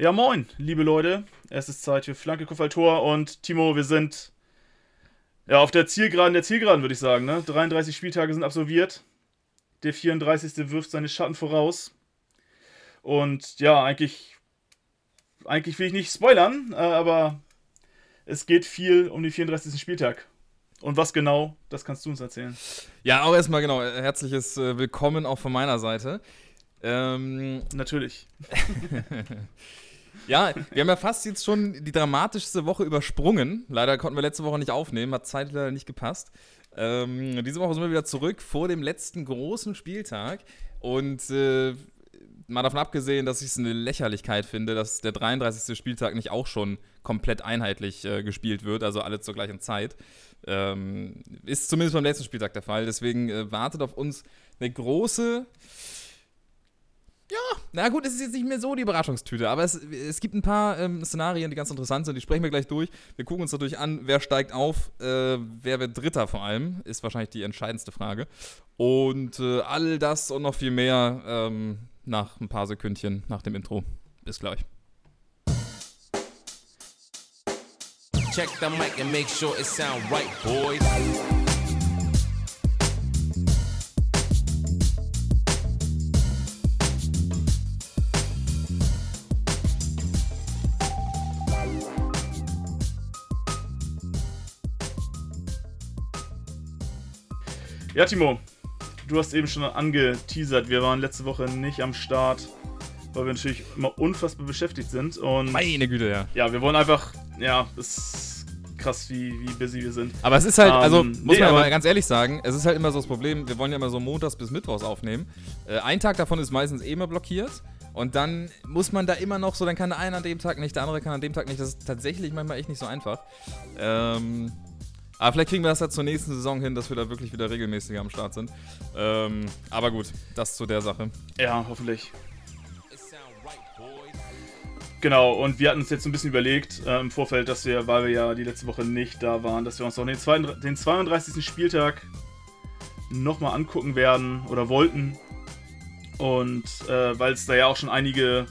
Ja, moin, liebe Leute. Es ist Zeit für Flanke, Kopfball, Tor und Timo, wir sind ja auf der Zielgeraden der Zielgeraden, würde ich sagen. Ne? 33 Spieltage sind absolviert. Der 34. wirft seine Schatten voraus. Und ja, eigentlich, eigentlich will ich nicht spoilern, äh, aber es geht viel um den 34. Spieltag. Und was genau, das kannst du uns erzählen. Ja, auch erstmal genau, herzliches äh, Willkommen auch von meiner Seite. Ähm, Natürlich. ja, wir haben ja fast jetzt schon die dramatischste Woche übersprungen. Leider konnten wir letzte Woche nicht aufnehmen, hat Zeit leider nicht gepasst. Ähm, diese Woche sind wir wieder zurück vor dem letzten großen Spieltag. Und äh, mal davon abgesehen, dass ich es eine Lächerlichkeit finde, dass der 33. Spieltag nicht auch schon komplett einheitlich äh, gespielt wird, also alle zur gleichen Zeit. Ähm, ist zumindest beim letzten Spieltag der Fall. Deswegen äh, wartet auf uns eine große. Ja, na gut, es ist jetzt nicht mehr so die Überraschungstüte, aber es, es gibt ein paar ähm, Szenarien, die ganz interessant sind. Die sprechen wir gleich durch. Wir gucken uns natürlich an, wer steigt auf, äh, wer wird Dritter vor allem, ist wahrscheinlich die entscheidendste Frage. Und äh, all das und noch viel mehr ähm, nach ein paar Sekündchen nach dem Intro. Bis gleich. Check the mic and make sure it sound right, boys. Ja, Timo, du hast eben schon angeteasert, wir waren letzte Woche nicht am Start, weil wir natürlich immer unfassbar beschäftigt sind. Und Meine Güte, ja. Ja, wir wollen einfach, ja, es krass, wie, wie busy wir sind. Aber es ist halt, also ähm, muss nee, man aber ganz ehrlich sagen, es ist halt immer so das Problem, wir wollen ja immer so montags bis mittwochs aufnehmen. Äh, ein Tag davon ist meistens eh immer blockiert. Und dann muss man da immer noch so, dann kann der eine an dem Tag nicht, der andere kann an dem Tag nicht. Das ist tatsächlich manchmal echt nicht so einfach. Ähm, aber vielleicht kriegen wir das ja zur nächsten Saison hin, dass wir da wirklich wieder regelmäßiger am Start sind. Ähm, aber gut, das zu der Sache. Ja, hoffentlich. Genau, und wir hatten uns jetzt ein bisschen überlegt äh, im Vorfeld, dass wir, weil wir ja die letzte Woche nicht da waren, dass wir uns auch den, zwei, den 32. Spieltag nochmal angucken werden oder wollten. Und äh, weil es da ja auch schon einige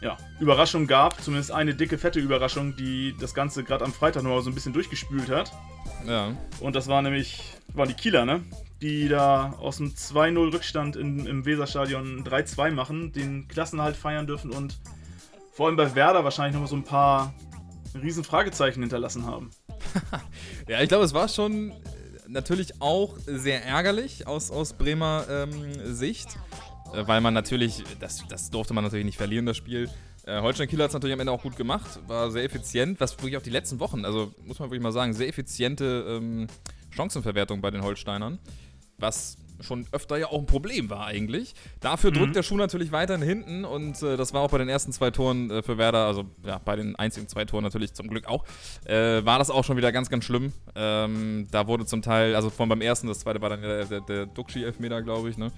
ja, Überraschungen gab, zumindest eine dicke, fette Überraschung, die das Ganze gerade am Freitag nochmal so ein bisschen durchgespült hat. Ja. Und das war nämlich, waren die Kieler, ne? Die da aus dem 2-0 Rückstand in, im Weserstadion 3-2 machen, den Klassenhalt feiern dürfen und vor allem bei Werder wahrscheinlich nochmal so ein paar riesen Fragezeichen hinterlassen haben. ja, ich glaube, es war schon natürlich auch sehr ärgerlich aus, aus Bremer ähm, Sicht, weil man natürlich, das, das durfte man natürlich nicht verlieren, das Spiel. Äh, Holstein Kiel hat es natürlich am Ende auch gut gemacht, war sehr effizient, was wirklich auch die letzten Wochen, also muss man wirklich mal sagen, sehr effiziente ähm, Chancenverwertung bei den Holsteinern, was schon öfter ja auch ein Problem war eigentlich. Dafür mhm. drückt der Schuh natürlich weiterhin hinten und äh, das war auch bei den ersten zwei Toren äh, für Werder, also ja, bei den einzigen zwei Toren natürlich zum Glück auch, äh, war das auch schon wieder ganz, ganz schlimm. Ähm, da wurde zum Teil, also von beim ersten, das zweite war dann der, der, der Duxi-Elfmeter, glaube ich, ne?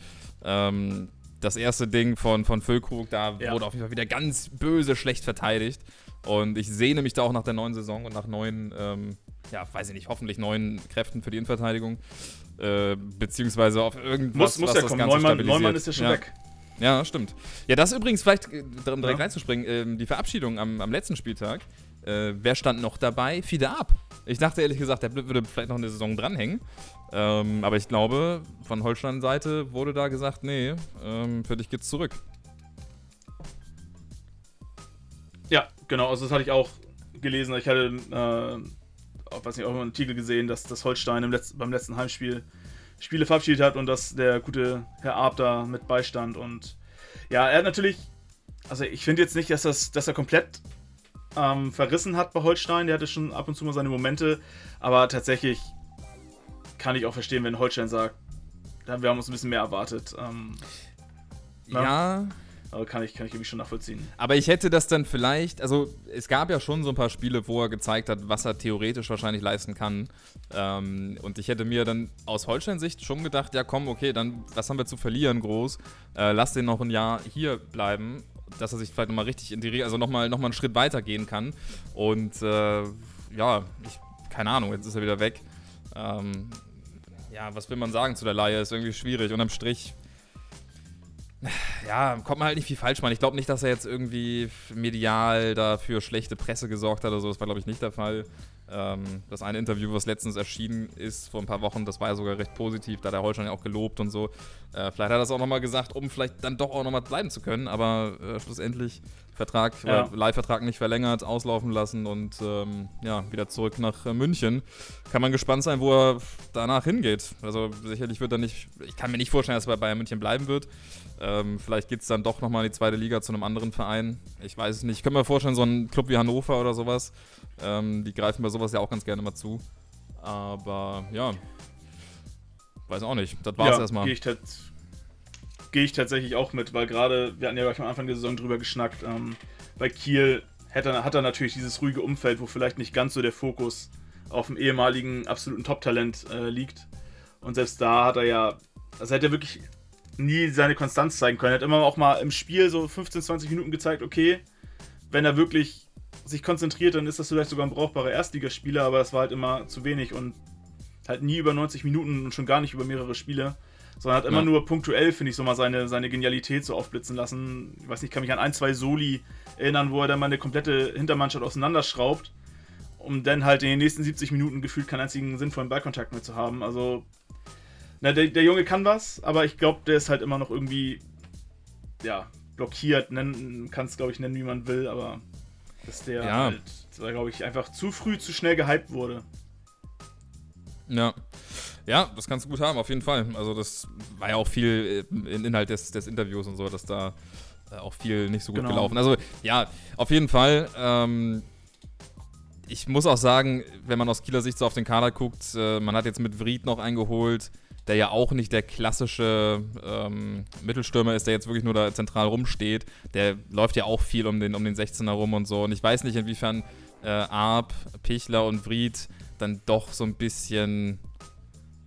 Ähm, das erste Ding von, von Füllkrug, da ja. wurde auf jeden Fall wieder ganz böse schlecht verteidigt. Und ich sehne mich da auch nach der neuen Saison und nach neuen, ähm, ja, weiß ich nicht, hoffentlich neuen Kräften für die Innenverteidigung. Äh, beziehungsweise auf irgendwas, muss, muss was ja das kommen. Ganze Neumann, Neumann ist ja schon ja. weg. Ja, stimmt. Ja, das übrigens, vielleicht äh, direkt ja. reinzuspringen, äh, die Verabschiedung am, am letzten Spieltag. Äh, wer stand noch dabei? Fide ab. Ich dachte ehrlich gesagt, der würde vielleicht noch eine Saison dranhängen. Ähm, aber ich glaube, von Holstein-Seite wurde da gesagt, nee, ähm, für dich geht's zurück. Ja, genau, also das hatte ich auch gelesen. Ich hatte äh, weiß nicht, auch einen Artikel gesehen, dass das Holstein im Letz beim letzten Heimspiel Spiele verabschiedet hat und dass der gute Herr Arp da mit beistand. Und ja, er hat natürlich, also ich finde jetzt nicht, dass, das, dass er komplett ähm, verrissen hat bei Holstein. Der hatte schon ab und zu mal seine Momente, aber tatsächlich kann ich auch verstehen, wenn Holstein sagt, wir haben uns ein bisschen mehr erwartet. Ähm, ja. Aber kann ich, kann ich irgendwie schon nachvollziehen. Aber ich hätte das dann vielleicht, also es gab ja schon so ein paar Spiele, wo er gezeigt hat, was er theoretisch wahrscheinlich leisten kann. Ähm, und ich hätte mir dann aus Holstein-Sicht schon gedacht, ja komm, okay, dann was haben wir zu verlieren groß? Äh, lass den noch ein Jahr hier bleiben, dass er sich vielleicht nochmal richtig integriert, also nochmal noch mal einen Schritt weiter gehen kann. Und äh, ja, ich, keine Ahnung, jetzt ist er wieder weg. Ähm, ja, was will man sagen zu der Laie? Ist irgendwie schwierig. Unterm Strich ja, kommt man halt nicht viel falsch machen. Ich glaube nicht, dass er jetzt irgendwie medial dafür schlechte Presse gesorgt hat oder so. Das war, glaube ich, nicht der Fall. Ähm, das eine Interview, was letztens erschienen ist, vor ein paar Wochen, das war ja sogar recht positiv, da hat der Holstein ja auch gelobt und so. Äh, vielleicht hat er das auch nochmal gesagt, um vielleicht dann doch auch nochmal bleiben zu können, aber äh, schlussendlich Vertrag, ja. äh, Leihvertrag nicht verlängert, auslaufen lassen und ähm, ja, wieder zurück nach äh, München. Kann man gespannt sein, wo er danach hingeht. Also sicherlich wird er nicht, ich kann mir nicht vorstellen, dass er bei Bayern München bleiben wird. Ähm, vielleicht geht es dann doch nochmal in die zweite Liga zu einem anderen Verein. Ich weiß es nicht. Ich könnte mir vorstellen, so ein Club wie Hannover oder sowas. Ähm, die greifen bei sowas ja auch ganz gerne mal zu. Aber ja. Weiß auch nicht. Das war's ja, erstmal. Gehe ich, geh ich, tatsächlich auch mit, weil gerade, wir hatten ja gleich am Anfang der Saison drüber geschnackt, ähm, bei Kiel hat er, hat er natürlich dieses ruhige Umfeld, wo vielleicht nicht ganz so der Fokus auf dem ehemaligen absoluten Top-Talent äh, liegt. Und selbst da hat er ja, also hat er wirklich nie seine Konstanz zeigen können. Er hat immer auch mal im Spiel so 15, 20 Minuten gezeigt, okay, wenn er wirklich sich konzentriert, dann ist das vielleicht sogar ein brauchbarer Erstligaspieler, aber das war halt immer zu wenig und halt nie über 90 Minuten und schon gar nicht über mehrere Spiele, sondern hat immer ja. nur punktuell, finde ich, so mal seine, seine Genialität so aufblitzen lassen. Ich weiß nicht, ich kann mich an ein, zwei Soli erinnern, wo er dann mal eine komplette Hintermannschaft auseinanderschraubt, um dann halt in den nächsten 70 Minuten gefühlt keinen einzigen sinnvollen Ballkontakt mehr zu haben. Also, na, der, der Junge kann was, aber ich glaube, der ist halt immer noch irgendwie, ja, blockiert. Kann es, glaube ich, nennen, wie man will, aber dass der ja. halt, glaube ich, einfach zu früh, zu schnell gehypt wurde. Ja. Ja, das kannst du gut haben, auf jeden Fall. Also, das war ja auch viel äh, im Inhalt des, des Interviews und so, dass da äh, auch viel nicht so gut genau. gelaufen. Also, ja, auf jeden Fall. Ähm, ich muss auch sagen, wenn man aus Kieler Sicht so auf den Kader guckt, äh, man hat jetzt mit Vried noch eingeholt, der ja auch nicht der klassische ähm, Mittelstürmer ist, der jetzt wirklich nur da zentral rumsteht. Der läuft ja auch viel um den, um den 16er rum und so. Und ich weiß nicht, inwiefern äh, Arp, Pichler und Vried dann doch so ein bisschen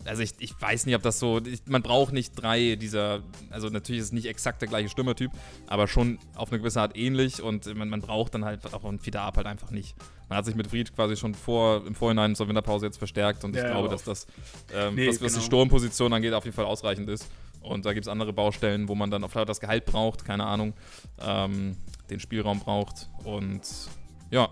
also ich, ich weiß nicht, ob das so. Ich, man braucht nicht drei dieser. Also natürlich ist es nicht exakt der gleiche Stürmertyp, aber schon auf eine gewisse Art ähnlich und man, man braucht dann halt auch einen Fidab halt einfach nicht. Man hat sich mit Fried quasi schon vor, im Vorhinein zur Winterpause jetzt verstärkt und ja, ich glaube, dass das, ähm, nee, was, was genau. die Sturmposition angeht, auf jeden Fall ausreichend ist. Und da gibt es andere Baustellen, wo man dann auf das Gehalt braucht, keine Ahnung, ähm, den Spielraum braucht. Und ja,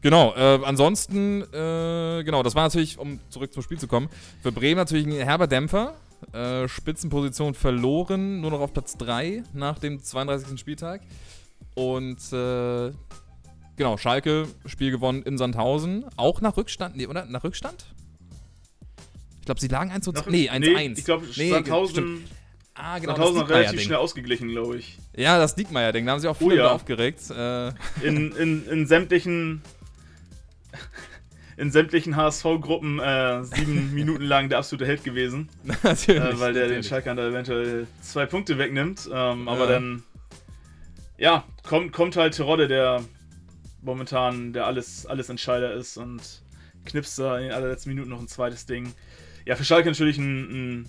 Genau, äh, ansonsten, äh, genau, das war natürlich, um zurück zum Spiel zu kommen, für Bremen natürlich ein herber Dämpfer. Äh, Spitzenposition verloren, nur noch auf Platz 3 nach dem 32. Spieltag. Und äh, genau, Schalke, Spiel gewonnen in Sandhausen. Auch nach Rückstand, nee, oder? Nach Rückstand? Ich glaube, sie lagen 1 zu 2. Nee, 1 zu 1. Ich glaube, nee, Sandhausen. Ah, genau. Sandhausen hat relativ schnell ausgeglichen, glaube ich. Ja, das Diekmeyer-Ding, da haben sie auch viele oh, ja. aufgeregt. Äh. In, in, in sämtlichen in sämtlichen HSV-Gruppen äh, sieben Minuten lang der absolute Held gewesen. natürlich. Äh, weil der natürlich. den Schalkern da eventuell zwei Punkte wegnimmt. Ähm, ja. Aber dann, ja, kommt, kommt halt Terodde, der momentan der alles, alles Entscheider ist und knipst da in den allerletzten Minuten noch ein zweites Ding. Ja, für Schalke natürlich ein, ein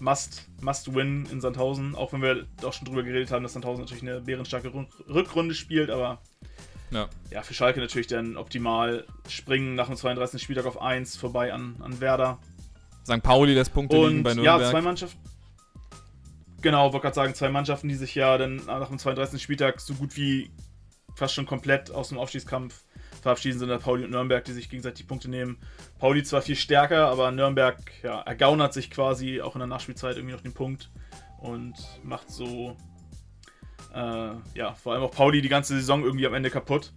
Must, Must-Win in Sandhausen, auch wenn wir auch schon drüber geredet haben, dass Sandhausen natürlich eine bärenstarke Rückrunde spielt, aber ja. ja, für Schalke natürlich dann optimal springen nach dem 32. Spieltag auf 1 vorbei an, an Werder. St. Pauli lässt Punkte Und, liegen bei Nürnberg. Ja, zwei Mannschaften. Genau, wollte gerade sagen, zwei Mannschaften, die sich ja dann nach dem 32. Spieltag so gut wie fast schon komplett aus dem Aufstiegskampf verabschieden, sind da Pauli und Nürnberg, die sich gegenseitig Punkte nehmen. Pauli zwar viel stärker, aber Nürnberg ja, ergaunert sich quasi auch in der Nachspielzeit irgendwie noch den Punkt und macht so äh, ja, vor allem auch Pauli die ganze Saison irgendwie am Ende kaputt.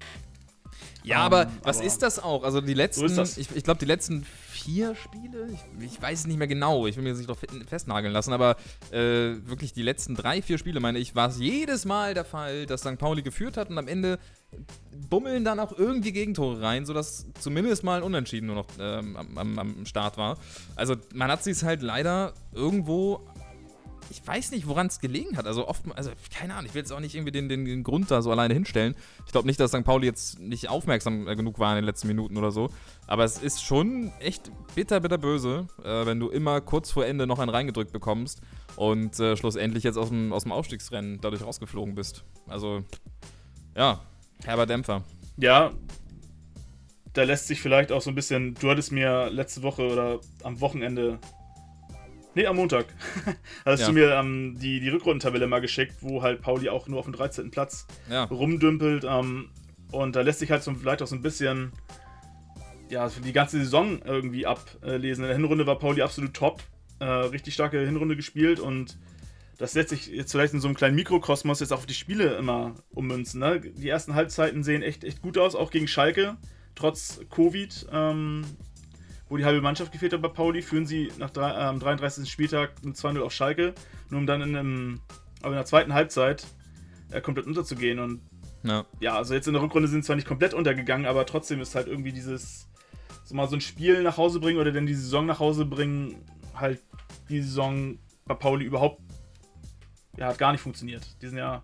Ja, um, aber was aber ist das auch? Also die letzten, so ich, ich glaube, die letzten vier Spiele, ich, ich, weiß es nicht mehr genau, ich will mir das nicht doch festnageln lassen, aber äh, wirklich die letzten drei, vier Spiele, meine ich, war es jedes Mal der Fall, dass St. Pauli geführt hat und am Ende bummeln dann auch irgendwie Gegentore rein, sodass zumindest mal ein Unentschieden nur noch ähm, am, am, Start war. Also man hat sich halt leider irgendwo ich weiß nicht, woran es gelegen hat. Also oft, also keine Ahnung, ich will jetzt auch nicht irgendwie den, den, den Grund da so alleine hinstellen. Ich glaube nicht, dass St. Pauli jetzt nicht aufmerksam äh, genug war in den letzten Minuten oder so. Aber es ist schon echt bitter, bitter böse, äh, wenn du immer kurz vor Ende noch einen reingedrückt bekommst und äh, schlussendlich jetzt aus dem, aus dem Aufstiegsrennen dadurch rausgeflogen bist. Also, ja, herber Dämpfer. Ja, da lässt sich vielleicht auch so ein bisschen, du hattest mir letzte Woche oder am Wochenende Nee, am Montag. hast ja. du mir ähm, die, die Rückrundentabelle mal geschickt, wo halt Pauli auch nur auf dem 13. Platz ja. rumdümpelt. Ähm, und da lässt sich halt so, vielleicht auch so ein bisschen ja, die ganze Saison irgendwie ablesen. In der Hinrunde war Pauli absolut top. Äh, richtig starke Hinrunde gespielt und das lässt sich jetzt vielleicht in so einem kleinen Mikrokosmos jetzt auch auf die Spiele immer ummünzen. Ne? Die ersten Halbzeiten sehen echt, echt gut aus, auch gegen Schalke, trotz Covid. Ähm, wo die halbe Mannschaft gefehlt hat bei Pauli, führen sie nach drei, am 33. Spieltag mit 2-0 auf Schalke, nur um dann in, einem, aber in der zweiten Halbzeit äh, komplett unterzugehen. Und ja. ja, also jetzt in der Rückrunde sind sie zwar nicht komplett untergegangen, aber trotzdem ist halt irgendwie dieses, so mal so ein Spiel nach Hause bringen oder dann die Saison nach Hause bringen, halt die Saison bei Pauli überhaupt, ja, hat gar nicht funktioniert. Die sind ja,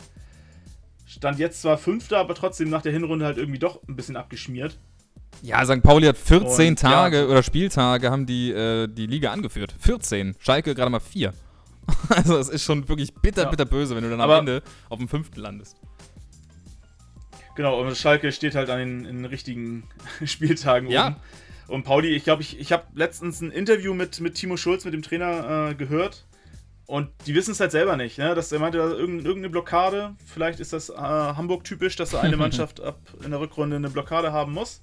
stand jetzt zwar Fünfter, aber trotzdem nach der Hinrunde halt irgendwie doch ein bisschen abgeschmiert. Ja, St. Pauli hat 14 und, Tage ja. oder Spieltage haben die äh, die Liga angeführt. 14. Schalke gerade mal 4. also es ist schon wirklich bitter, ja. bitter böse, wenn du dann am Aber Ende auf dem fünften landest. Genau, und Schalke steht halt an den, den richtigen Spieltagen ja. oben. Und Pauli, ich glaube, ich, ich habe letztens ein Interview mit, mit Timo Schulz, mit dem Trainer, äh, gehört. Und die wissen es halt selber nicht. Ne? Dass er meinte, irgendeine Blockade. Vielleicht ist das äh, Hamburg typisch, dass eine Mannschaft ab in der Rückrunde eine Blockade haben muss.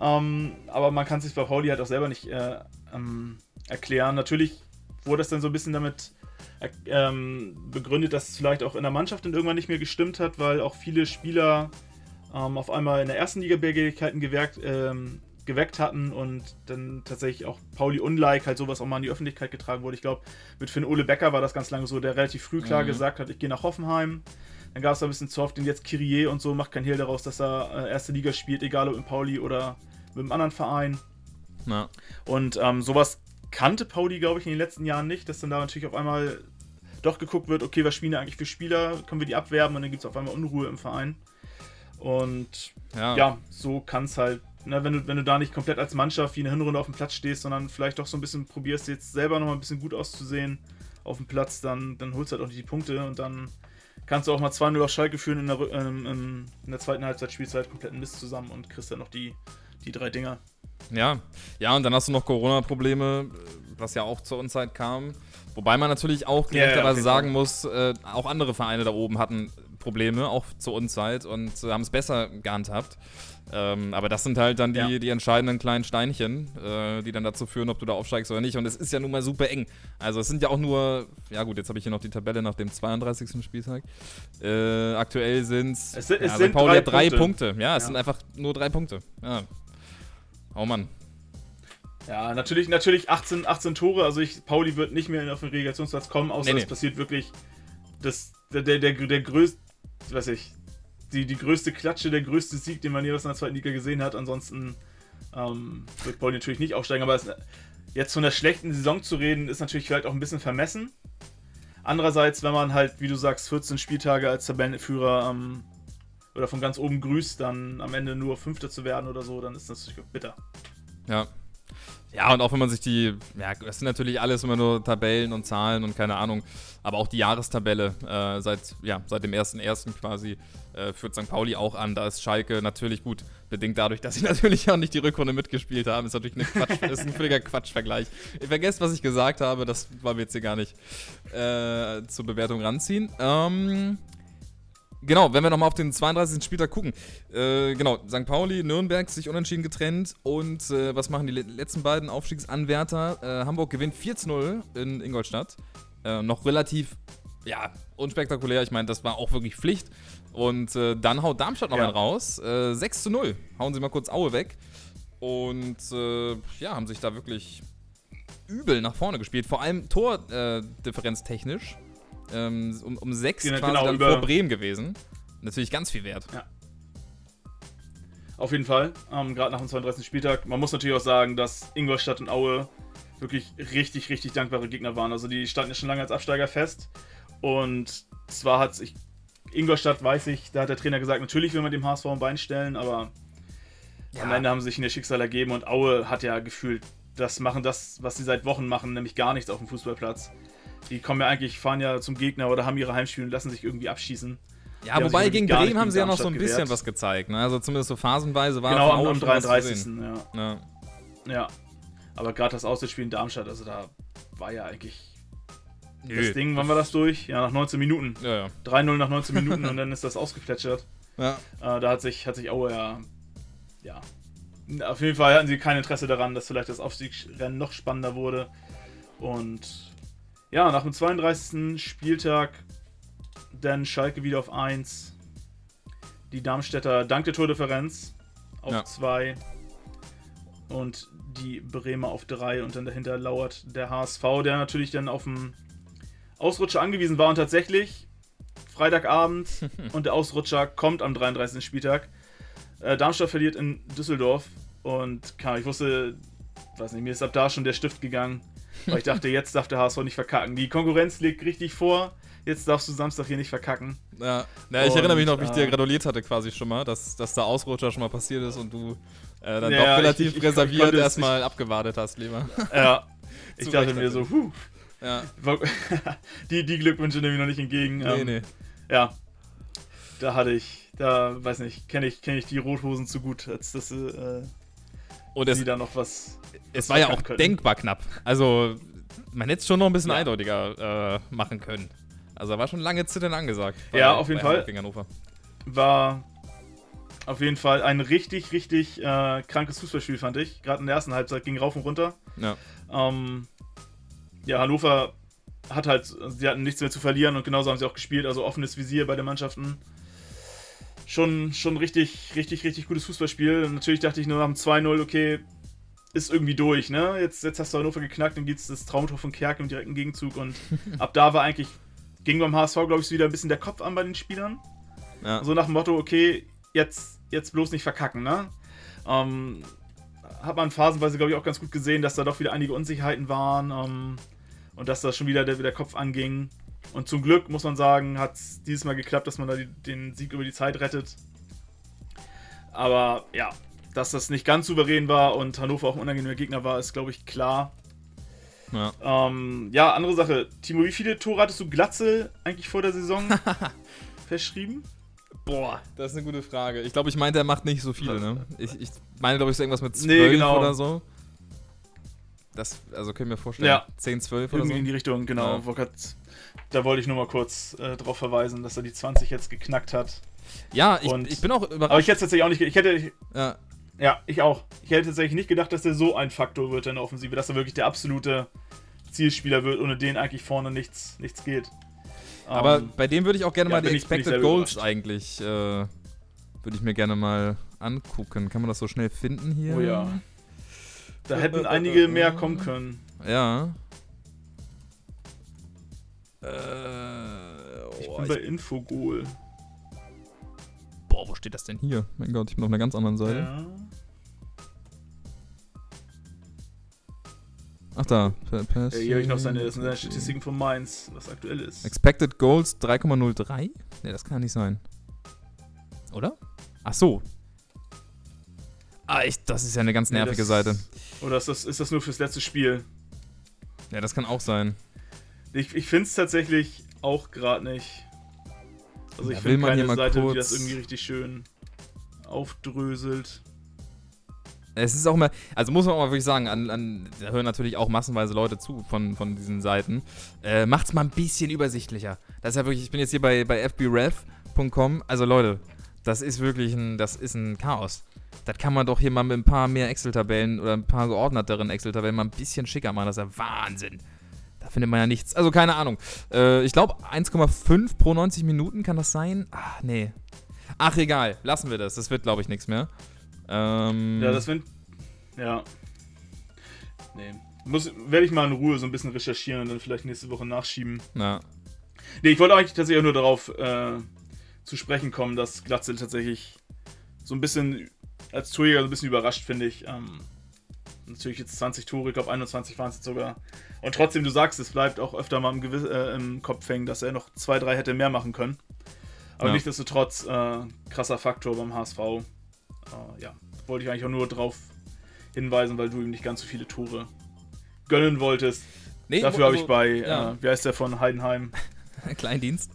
Ähm, aber man kann sich bei Pauli halt auch selber nicht äh, ähm, erklären. Natürlich wurde das dann so ein bisschen damit äh, ähm, begründet, dass es vielleicht auch in der Mannschaft dann irgendwann nicht mehr gestimmt hat, weil auch viele Spieler ähm, auf einmal in der ersten Liga Begehrlichkeiten geweckt, ähm, geweckt hatten und dann tatsächlich auch Pauli Unlike halt sowas auch mal in die Öffentlichkeit getragen wurde. Ich glaube, mit Finn Ole Becker war das ganz lange so, der relativ früh klar mhm. gesagt hat, ich gehe nach Hoffenheim. Dann gab es da ein bisschen Zoff, den jetzt Kyrie und so macht kein Hehl daraus, dass er äh, erste Liga spielt, egal ob in Pauli oder mit einem anderen Verein. Ja. Und ähm, sowas kannte Pauli, glaube ich, in den letzten Jahren nicht, dass dann da natürlich auf einmal doch geguckt wird, okay, was spielen da eigentlich für Spieler, können wir die abwerben und dann gibt es auf einmal Unruhe im Verein. Und ja, ja so kann es halt, ne, wenn, du, wenn du da nicht komplett als Mannschaft wie eine Hinrunde auf dem Platz stehst, sondern vielleicht doch so ein bisschen probierst, jetzt selber nochmal ein bisschen gut auszusehen auf dem Platz, dann, dann holst du halt auch nicht die Punkte und dann kannst du auch mal 2-0 auf Schalke führen in der, ähm, in der zweiten Halbzeit, spielst du halt komplett einen Mist zusammen und kriegst dann noch die, die drei Dinger. Ja, ja, und dann hast du noch Corona-Probleme, was ja auch zur Unzeit kam. Wobei man natürlich auch gerechterweise ja, ja, sagen muss, äh, auch andere Vereine da oben hatten Probleme, auch zur Unzeit, und äh, haben es besser gehandhabt. Ähm, aber das sind halt dann die, ja. die entscheidenden kleinen Steinchen, äh, die dann dazu führen, ob du da aufsteigst oder nicht. Und es ist ja nun mal super eng. Also es sind ja auch nur, ja gut, jetzt habe ich hier noch die Tabelle nach dem 32. Spieltag. Äh, aktuell sind's, es sind es, ja, sind Pauli drei, drei Punkte. Punkte. Ja, es sind einfach nur drei Punkte. Ja. Oh Mann. Ja, natürlich, natürlich 18, 18 Tore. Also ich, Pauli wird nicht mehr auf den Relegationsplatz kommen, außer nee, nee. es passiert wirklich das, der, der, der, der größte, weiß ich, die, die größte Klatsche, der größte Sieg, den man jeweils in der zweiten Liga gesehen hat. Ansonsten ähm, wird Pauli natürlich nicht aufsteigen. Aber es, jetzt von der schlechten Saison zu reden, ist natürlich vielleicht auch ein bisschen vermessen. Andererseits, wenn man halt, wie du sagst, 14 Spieltage als Tabellenführer ähm, oder von ganz oben grüßt, dann am Ende nur Fünfter zu werden oder so, dann ist das natürlich bitter. Ja. Ja, und auch wenn man sich die, ja, das sind natürlich alles immer nur Tabellen und Zahlen und keine Ahnung, aber auch die Jahrestabelle äh, seit, ja, seit dem 1.1. quasi äh, führt St. Pauli auch an. Da ist Schalke natürlich gut, bedingt dadurch, dass sie natürlich auch nicht die Rückrunde mitgespielt haben. Ist natürlich eine Quatsch, ist ein völliger Quatschvergleich. Ich vergesst, was ich gesagt habe, das wollen wir jetzt hier gar nicht äh, zur Bewertung ranziehen. Ähm, Genau, wenn wir nochmal auf den 32. Spieltag gucken. Äh, genau, St. Pauli, Nürnberg sich unentschieden getrennt. Und äh, was machen die letzten beiden Aufstiegsanwärter? Äh, Hamburg gewinnt 4 0 in Ingolstadt. Äh, noch relativ, ja, unspektakulär. Ich meine, das war auch wirklich Pflicht. Und äh, dann haut Darmstadt noch ja. einen raus. 6 äh, 0. Hauen sie mal kurz Aue weg. Und ja, haben sich da wirklich übel nach vorne gespielt. Vor allem Tordifferenz technisch ähm, um, um sechs genau, quasi genau, dann vor Bremen gewesen. Natürlich ganz viel wert. Ja. Auf jeden Fall, ähm, gerade nach dem 32. Spieltag. Man muss natürlich auch sagen, dass Ingolstadt und Aue wirklich richtig, richtig dankbare Gegner waren. Also die standen ja schon lange als Absteiger fest. Und zwar hat sich Ingolstadt, weiß ich, da hat der Trainer gesagt, natürlich will man dem HSV ein Bein stellen, aber ja. am Ende haben sie sich in der Schicksal ergeben und Aue hat ja gefühlt das machen, das, was sie seit Wochen machen, nämlich gar nichts auf dem Fußballplatz. Die kommen ja eigentlich, fahren ja zum Gegner oder haben ihre Heimspiele und lassen sich irgendwie abschießen. Ja, die wobei gegen Bremen haben sie ja noch so ein bisschen gewehrt. was gezeigt. Ne? Also zumindest so phasenweise war Genau, am, am 33. Ja. ja. ja. Aber gerade das Auswärtsspiel in Darmstadt, also da war ja eigentlich Nö. Das Ding, wann war das durch? Ja, nach 19 Minuten. Ja, ja. 3-0 nach 19 Minuten und dann ist das ausgeplätschert. Ja. Äh, da hat sich, hat sich Aue ja, ja. Auf jeden Fall hatten sie kein Interesse daran, dass vielleicht das Aufstiegsrennen noch spannender wurde. Und ja, nach dem 32. Spieltag dann Schalke wieder auf 1. Die Darmstädter dank der Tordifferenz auf 2. Ja. Und die Bremer auf 3 und dann dahinter lauert der HSV, der natürlich dann auf dem Ausrutscher angewiesen war und tatsächlich Freitagabend und der Ausrutscher kommt am 33. Spieltag. Äh, Darmstadt verliert in Düsseldorf und klar, ich wusste, weiß nicht, mir ist ab da schon der Stift gegangen, weil ich dachte, jetzt darf der HSV nicht verkacken. Die Konkurrenz liegt richtig vor. Jetzt darfst du Samstag hier nicht verkacken. Ja, ja ich und, erinnere mich noch, wie ich dir äh, gratuliert hatte, quasi schon mal, dass, dass der Ausrutscher schon mal passiert ist und du äh, dann ja, doch relativ ich, ich, reserviert erstmal abgewartet hast, lieber. Ja, ich dachte mir so, puh. Ja. die, die Glückwünsche nehme ich noch nicht entgegen. Nee, ähm, nee. Ja, da hatte ich, da, weiß nicht, kenne ich, kenn ich die Rothosen zu gut, als dass äh, und es, die da noch was. Es war ja auch können. denkbar knapp. Also, man hätte es schon noch ein bisschen ja. eindeutiger äh, machen können. Also, da war schon lange Zittern angesagt. Bei, ja, auf jeden Fall. War auf jeden Fall ein richtig, richtig äh, krankes Fußballspiel, fand ich. Gerade in der ersten Halbzeit ging rauf und runter. Ja. Ähm, ja, Hannover hat halt, sie hatten nichts mehr zu verlieren und genauso haben sie auch gespielt. Also offenes Visier bei den Mannschaften. Schon, schon richtig, richtig, richtig gutes Fußballspiel. Natürlich dachte ich nur nach dem 2-0, okay, ist irgendwie durch, ne? Jetzt, jetzt hast du Hannover geknackt, dann gibt es das Traumtor von Kerk im direkten Gegenzug und ab da war eigentlich, ging beim HSV, glaube ich, wieder ein bisschen der Kopf an bei den Spielern. Ja. So nach dem Motto, okay, jetzt, jetzt bloß nicht verkacken, ne? Ähm, hat man phasenweise, glaube ich, auch ganz gut gesehen, dass da doch wieder einige Unsicherheiten waren ähm, und dass da schon wieder der, der Kopf anging. Und zum Glück, muss man sagen, hat es dieses Mal geklappt, dass man da die, den Sieg über die Zeit rettet. Aber ja, dass das nicht ganz souverän war und Hannover auch ein unangenehmer Gegner war, ist, glaube ich, klar. Ja. Ähm, ja, andere Sache. Timo, wie viele Tore hattest du Glatzel eigentlich vor der Saison verschrieben? Boah, das ist eine gute Frage. Ich glaube, ich meinte, er macht nicht so viele, ne? Ich, ich meine, glaube ich, so irgendwas mit 12 nee, genau. oder so. Das, also können wir vorstellen, ja. 10, 12 oder Irgendwie so. in die Richtung, genau. Ja. Da wollte ich nur mal kurz äh, darauf verweisen, dass er die 20 jetzt geknackt hat. Ja, ich, Und, ich bin auch überrascht. Aber ich hätte tatsächlich auch nicht, ich hätte, ja. Ja, ich auch. Ich hätte tatsächlich nicht gedacht, dass er so ein Faktor wird in der Offensive, dass er wirklich der absolute Zielspieler wird, ohne den eigentlich vorne nichts, nichts geht. Aber um, ähm, bei dem würde ich auch gerne ja, mal die Expected Goals eigentlich, äh, würde ich mir gerne mal angucken. Kann man das so schnell finden hier? Oh ja. Da hätten einige mehr kommen können. Ja. Äh, ich oh, bin bei Infogol. Steht das denn hier? Mein Gott, ich bin auf einer ganz anderen Seite. Ja. Ach da. Per ja, hier habe ich noch seine, seine Statistiken von Mainz, was aktuell ist. Expected Goals 3,03? Ne, das kann nicht sein. Oder? Ach so. Ah, ich, das ist ja eine ganz nervige nee, Seite. Oder ist das, ist das nur fürs letzte Spiel? Ja, das kann auch sein. Ich, ich finde es tatsächlich auch gerade nicht. Also ich finde keine Seite, die das irgendwie richtig schön aufdröselt. Es ist auch immer, also muss man auch mal wirklich sagen, an, an, da hören natürlich auch massenweise Leute zu von, von diesen Seiten. Äh, macht's mal ein bisschen übersichtlicher. Das ist ja wirklich, ich bin jetzt hier bei, bei fbref.com. Also Leute, das ist wirklich ein, das ist ein Chaos. Das kann man doch hier mal mit ein paar mehr Excel-Tabellen oder ein paar geordneteren Excel-Tabellen mal ein bisschen schicker machen. Das ist ja Wahnsinn. Da findet man ja nichts. Also keine Ahnung. Äh, ich glaube 1,5 pro 90 Minuten kann das sein? Ach, nee. Ach, egal. Lassen wir das. Das wird, glaube ich, nichts mehr. Ähm, ja, das wird. Ja. Nee. Muss, werde ich mal in Ruhe so ein bisschen recherchieren und dann vielleicht nächste Woche nachschieben. Ja. Nee, ich wollte eigentlich tatsächlich auch nur darauf äh, zu sprechen kommen, dass Glatzel tatsächlich so ein bisschen als Torjäger so ein bisschen überrascht, finde ich. Ähm, natürlich jetzt 20 Tore, ich glaube 21 waren es jetzt sogar. Und trotzdem, du sagst, es bleibt auch öfter mal im, Gewiss, äh, im Kopf hängen, dass er noch zwei, drei hätte mehr machen können. Aber ja. nichtsdestotrotz, äh, krasser Faktor beim HSV. Äh, ja, wollte ich eigentlich auch nur drauf hinweisen, weil du ihm nicht ganz so viele Tore gönnen wolltest. Nee, Dafür also, habe ich bei, ja. äh, wie heißt der von Heidenheim? Kleindienst.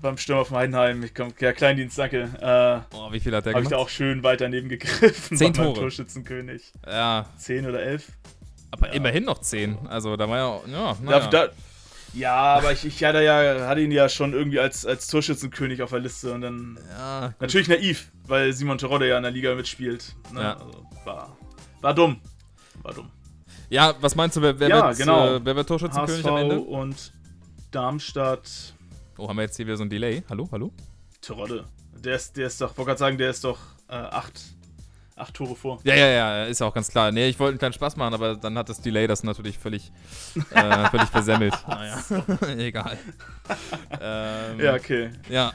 Beim Stürmer von Heidenheim, ich komm, ja, Kleindienst, danke. Äh, oh, wie viel hat der Habe ich da auch schön weit daneben gegriffen. Zehn Tore. Torschützenkönig. Ja. Zehn oder elf. Aber ja. immerhin noch zehn. Also da war ja, ja, naja. da, da, Ja, aber ich, ich hatte, ja, hatte ihn ja schon irgendwie als, als Torschützenkönig auf der Liste und dann. Ja, natürlich naiv, weil Simon Terodde ja in der Liga mitspielt. Ne? Ja. Also war, war dumm. War dumm. Ja, was meinst du, wer, wer ja, wird, genau. äh, wer wird Torschützenkönig HSV am Ende? und Darmstadt. Oh, haben wir jetzt hier wieder so ein Delay? Hallo, hallo? Terodde. Der ist, der ist doch, wollte gerade sagen, der ist doch äh, acht, acht Tore vor. Ja, ja, ja, ist auch ganz klar. Nee, ich wollte einen kleinen Spaß machen, aber dann hat das Delay das natürlich völlig, äh, völlig versemmelt. Naja, egal. ähm, ja, okay. Ja.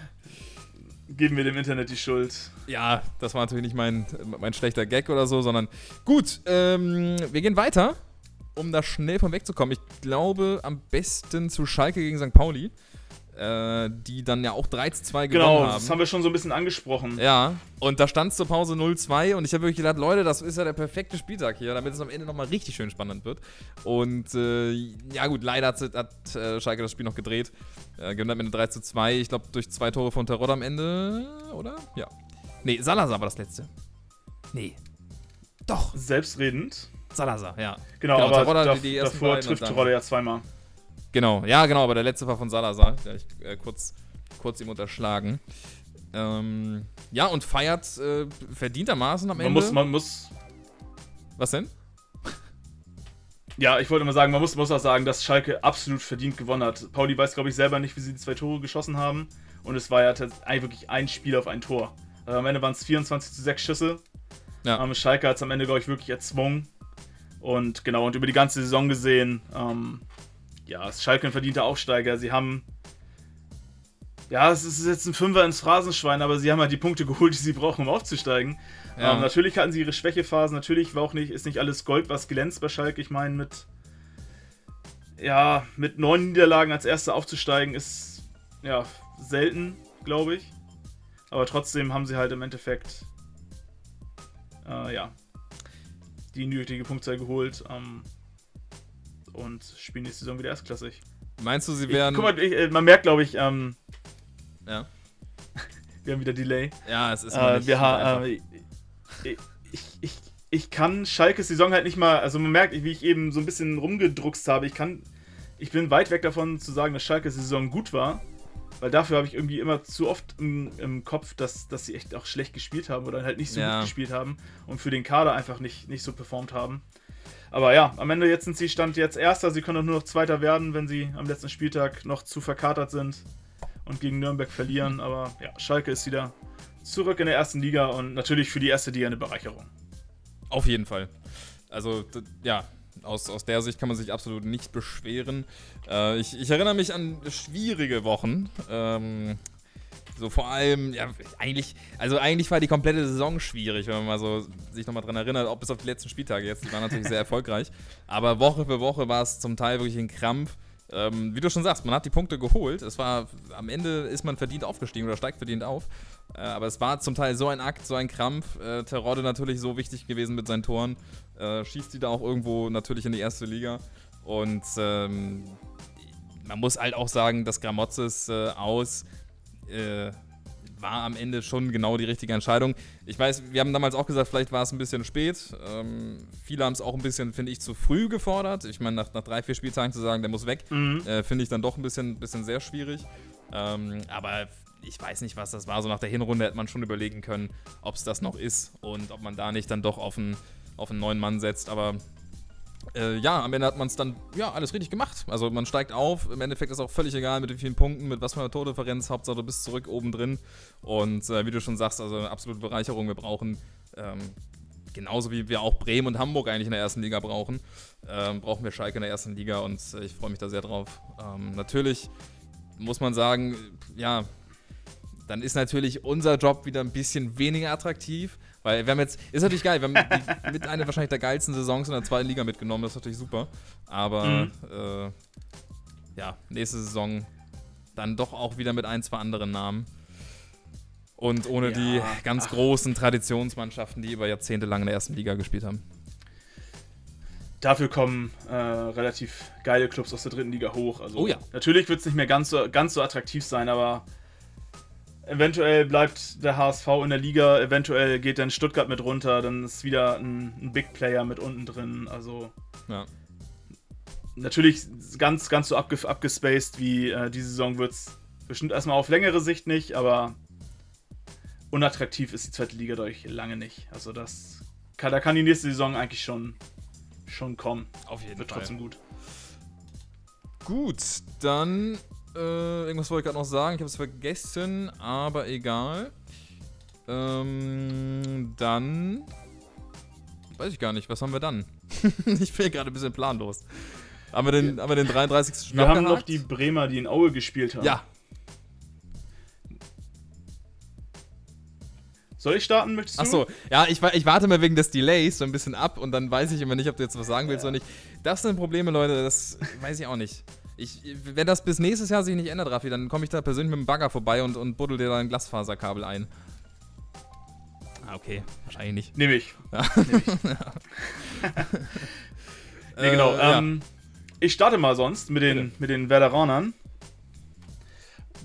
Geben wir dem Internet die Schuld. Ja, das war natürlich nicht mein, mein schlechter Gag oder so, sondern gut, ähm, wir gehen weiter, um da schnell von wegzukommen. Ich glaube am besten zu Schalke gegen St. Pauli äh, die dann ja auch 3 zu 2 gewonnen genau, haben. Genau, das haben wir schon so ein bisschen angesprochen. Ja, und da stand zur Pause 0-2 und ich habe wirklich gedacht, Leute, das ist ja der perfekte Spieltag hier, damit es am Ende nochmal richtig schön spannend wird. Und äh, ja gut, leider hat, hat äh, Schalke das Spiel noch gedreht. Äh, gewinnt am Ende 3 zu 2, ich glaube durch zwei Tore von Terod am Ende, oder? Ja. Nee, Salazar war das letzte. Nee. Doch. Selbstredend. Salazar, ja. Genau, genau aber Terodde, die davor trifft Terodde ja zweimal. Genau, ja, genau, aber der letzte war von Salazar. Ja, ich äh, kurz, kurz ihm unterschlagen. Ähm, ja, und feiert äh, verdientermaßen am man Ende. Muss, man muss. Was denn? Ja, ich wollte mal sagen, man muss, muss auch sagen, dass Schalke absolut verdient gewonnen hat. Pauli weiß, glaube ich, selber nicht, wie sie die zwei Tore geschossen haben. Und es war ja wirklich ein Spiel auf ein Tor. Also am Ende waren es 24 zu 6 Schüsse. Ja. Ähm, Schalke hat es am Ende, glaube ich, wirklich erzwungen. Und genau, und über die ganze Saison gesehen, ähm, ja, Schalke ein verdienter Aufsteiger. Sie haben. Ja, es ist jetzt ein Fünfer ins Phrasenschwein, aber sie haben halt die Punkte geholt, die sie brauchen, um aufzusteigen. Ja. Ähm, natürlich hatten sie ihre Schwächephasen, natürlich war auch nicht, ist nicht alles Gold, was glänzt bei Schalke. Ich meine, mit. Ja, mit neun Niederlagen als Erster aufzusteigen ist. Ja, selten, glaube ich. Aber trotzdem haben sie halt im Endeffekt. Äh, ja. Die nötige Punktzahl geholt. Ähm, und spielen die Saison wieder erstklassig. Meinst du, sie werden. Guck mal, ich, äh, man merkt, glaube ich, ähm, ja. wir haben wieder Delay. Ja, es ist äh, wir haben, äh, ich, ich, ich kann Schalkes Saison halt nicht mal, also man merkt, wie ich eben so ein bisschen rumgedruckst habe, ich kann, ich bin weit weg davon zu sagen, dass Schalkes Saison gut war, weil dafür habe ich irgendwie immer zu oft im, im, Kopf, dass, dass sie echt auch schlecht gespielt haben oder halt nicht so ja. gut gespielt haben und für den Kader einfach nicht, nicht so performt haben. Aber ja, am Ende jetzt sind sie Stand jetzt Erster. Sie können auch nur noch Zweiter werden, wenn sie am letzten Spieltag noch zu verkatert sind und gegen Nürnberg verlieren. Aber ja, Schalke ist wieder zurück in der ersten Liga und natürlich für die erste Liga eine Bereicherung. Auf jeden Fall. Also, ja, aus, aus der Sicht kann man sich absolut nicht beschweren. Äh, ich, ich, erinnere mich an schwierige Wochen. Ähm, so vor allem, ja, eigentlich, also eigentlich war die komplette Saison schwierig, wenn man mal so sich nochmal dran erinnert, auch bis auf die letzten Spieltage jetzt, die waren natürlich sehr erfolgreich. Aber Woche für Woche war es zum Teil wirklich ein Krampf. Ähm, wie du schon sagst, man hat die Punkte geholt. Es war, am Ende ist man verdient aufgestiegen oder steigt verdient auf. Äh, aber es war zum Teil so ein Akt, so ein Krampf. Äh, Terodde natürlich so wichtig gewesen mit seinen Toren. Äh, schießt die da auch irgendwo natürlich in die erste Liga. Und ähm, man muss halt auch sagen, dass Gramotzes äh, aus äh, war am Ende schon genau die richtige Entscheidung. Ich weiß, wir haben damals auch gesagt, vielleicht war es ein bisschen spät. Ähm, viele haben es auch ein bisschen, finde ich, zu früh gefordert. Ich meine, nach, nach, drei, vier Spieltagen zu sagen, der muss weg, mhm. äh, finde ich dann doch ein bisschen, bisschen sehr schwierig. Ähm, aber ich weiß nicht, was das war. So nach der Hinrunde hätte man schon überlegen können, ob es das noch ist und ob man da nicht dann doch auf einen, auf einen neuen Mann setzt. Aber äh, ja, am Ende hat man es dann, ja, alles richtig gemacht. Also man steigt auf, im Endeffekt ist auch völlig egal, mit wie vielen Punkten, mit was für einer Tordifferenz, Hauptsache du bist zurück oben drin. Und äh, wie du schon sagst, also eine absolute Bereicherung. Wir brauchen, ähm, genauso wie wir auch Bremen und Hamburg eigentlich in der ersten Liga brauchen, ähm, brauchen wir Schalke in der ersten Liga und äh, ich freue mich da sehr drauf. Ähm, natürlich muss man sagen, ja, dann ist natürlich unser Job wieder ein bisschen weniger attraktiv. Weil wir haben jetzt, ist natürlich geil, wir haben mit einer wahrscheinlich der geilsten Saisons in der zweiten Liga mitgenommen, das ist natürlich super. Aber mhm. äh, ja, nächste Saison dann doch auch wieder mit ein, zwei anderen Namen. Und ohne ja, die ganz ach. großen Traditionsmannschaften, die über Jahrzehnte lang in der ersten Liga gespielt haben. Dafür kommen äh, relativ geile Clubs aus der dritten Liga hoch. Also oh ja. Natürlich wird es nicht mehr ganz so, ganz so attraktiv sein, aber Eventuell bleibt der HSV in der Liga, eventuell geht dann Stuttgart mit runter, dann ist wieder ein, ein Big Player mit unten drin. Also. Ja. natürlich ganz, ganz so abge abgespaced wie äh, diese Saison wird es bestimmt erstmal auf längere Sicht nicht, aber unattraktiv ist die zweite Liga durch lange nicht. Also das kann, da kann die nächste Saison eigentlich schon, schon kommen. Auf jeden Wird Fall. trotzdem gut. Gut, dann äh, irgendwas wollte ich gerade noch sagen. Ich habe es vergessen, aber egal. Ähm, dann weiß ich gar nicht. Was haben wir dann? ich bin gerade ein bisschen planlos. Haben wir den, haben wir den 33. Wir haben noch abgehakt? die Bremer, die in Aue gespielt haben. Ja, Soll ich starten, möchtest du? Achso, ja, ich, ich warte mal wegen des Delays so ein bisschen ab und dann weiß ich immer nicht, ob du jetzt was sagen willst oder nicht. Das sind Probleme, Leute, das weiß ich auch nicht. Ich, wenn das bis nächstes Jahr sich nicht ändert, Raffi, dann komme ich da persönlich mit dem Bagger vorbei und, und buddel dir da ein Glasfaserkabel ein. Ah, okay, wahrscheinlich nicht. Nehme ich. Ja. Nehm ich. nee, genau. Äh, ja. ähm, Ich starte mal sonst mit den, mit den Werderanern.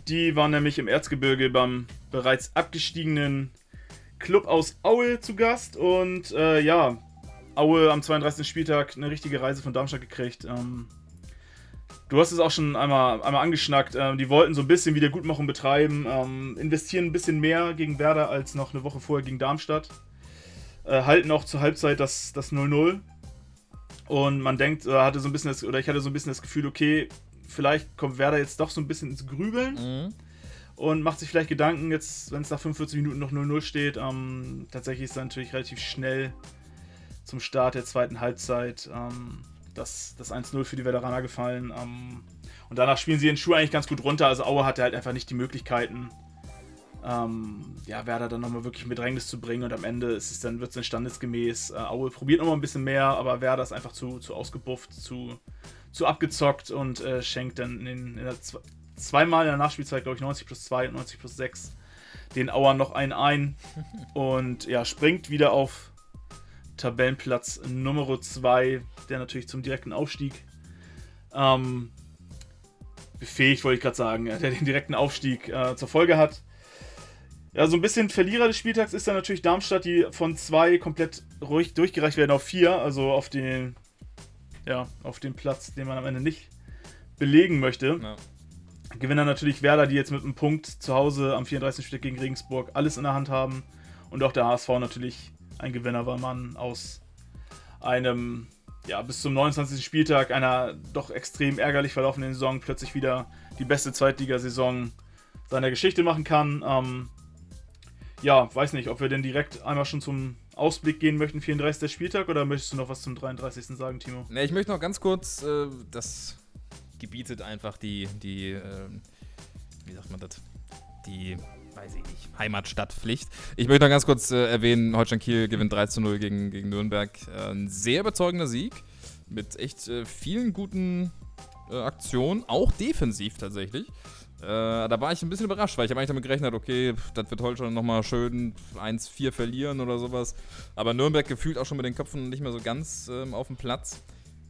Die waren nämlich im Erzgebirge beim bereits abgestiegenen Club aus Aue zu Gast. Und äh, ja, Aue am 32. Spieltag eine richtige Reise von Darmstadt gekriegt. Ähm, du hast es auch schon einmal, einmal angeschnackt. Ähm, die wollten so ein bisschen Wiedergutmachung betreiben, ähm, investieren ein bisschen mehr gegen Werder als noch eine Woche vorher gegen Darmstadt. Äh, halten auch zur Halbzeit das das 0-0. Und man denkt, äh, hatte so ein bisschen das, oder ich hatte so ein bisschen das Gefühl, okay, vielleicht kommt Werder jetzt doch so ein bisschen ins Grübeln Mhm. und macht sich vielleicht Gedanken, jetzt, wenn es nach 45 Minuten noch 0-0 steht. Ähm, tatsächlich ist dann natürlich relativ schnell zum Start der zweiten Halbzeit ähm, das, das 1-0 für die Veteraner gefallen. Ähm, und danach spielen sie den Schuh eigentlich ganz gut runter. Also Aue hatte halt einfach nicht die Möglichkeiten, ähm, ja, Werder dann nochmal wirklich in Bedrängnis zu bringen. Und am Ende ist es dann, wird es dann standesgemäß. Äh, Aue probiert nochmal ein bisschen mehr, aber Werder ist einfach zu, zu ausgebufft, zu, zu abgezockt und äh, schenkt dann in, den, in der zwe- zweimal in der Nachspielzeit, glaube ich, 90 plus 2 und 90 plus 6 den Auern noch einen ein und ja, springt wieder auf Tabellenplatz Nummer 2, der natürlich zum direkten Aufstieg ähm, befähigt, wollte ich gerade sagen, ja, der den direkten Aufstieg äh, zur Folge hat. Ja, so ein bisschen Verlierer des Spieltags ist dann natürlich Darmstadt, die von zwei komplett ruhig durchgereicht werden auf vier, also auf den, ja, auf den Platz, den man am Ende nicht belegen möchte. Ja. Gewinner natürlich Werder, die jetzt mit einem Punkt zu Hause am 34. Spieltag gegen Regensburg alles in der Hand haben. Und auch der HSV natürlich ein Gewinner, weil man aus einem, ja, bis zum 29. Spieltag einer doch extrem ärgerlich verlaufenden Saison plötzlich wieder die beste Zweitligasaison seiner Geschichte machen kann. Ähm, ja, weiß nicht, ob wir denn direkt einmal schon zum Ausblick gehen möchten, 34. Spieltag, oder möchtest du noch was zum 33. sagen, Timo? Ne, ich möchte noch ganz kurz, äh, das gebietet einfach die, die, ähm, wie sagt man das? Die, weiß ich nicht, Heimatstadtpflicht. Ich möchte noch ganz kurz äh, erwähnen, Holstein Kiel gewinnt 3 zu 0 gegen, gegen Nürnberg. Äh, ein sehr überzeugender Sieg mit echt äh, vielen guten äh, Aktionen, auch defensiv tatsächlich. Äh, da war ich ein bisschen überrascht, weil ich habe eigentlich damit gerechnet, okay, pff, das wird Holstein nochmal schön 1-4 verlieren oder sowas. Aber Nürnberg gefühlt auch schon mit den Köpfen nicht mehr so ganz ähm, auf dem Platz.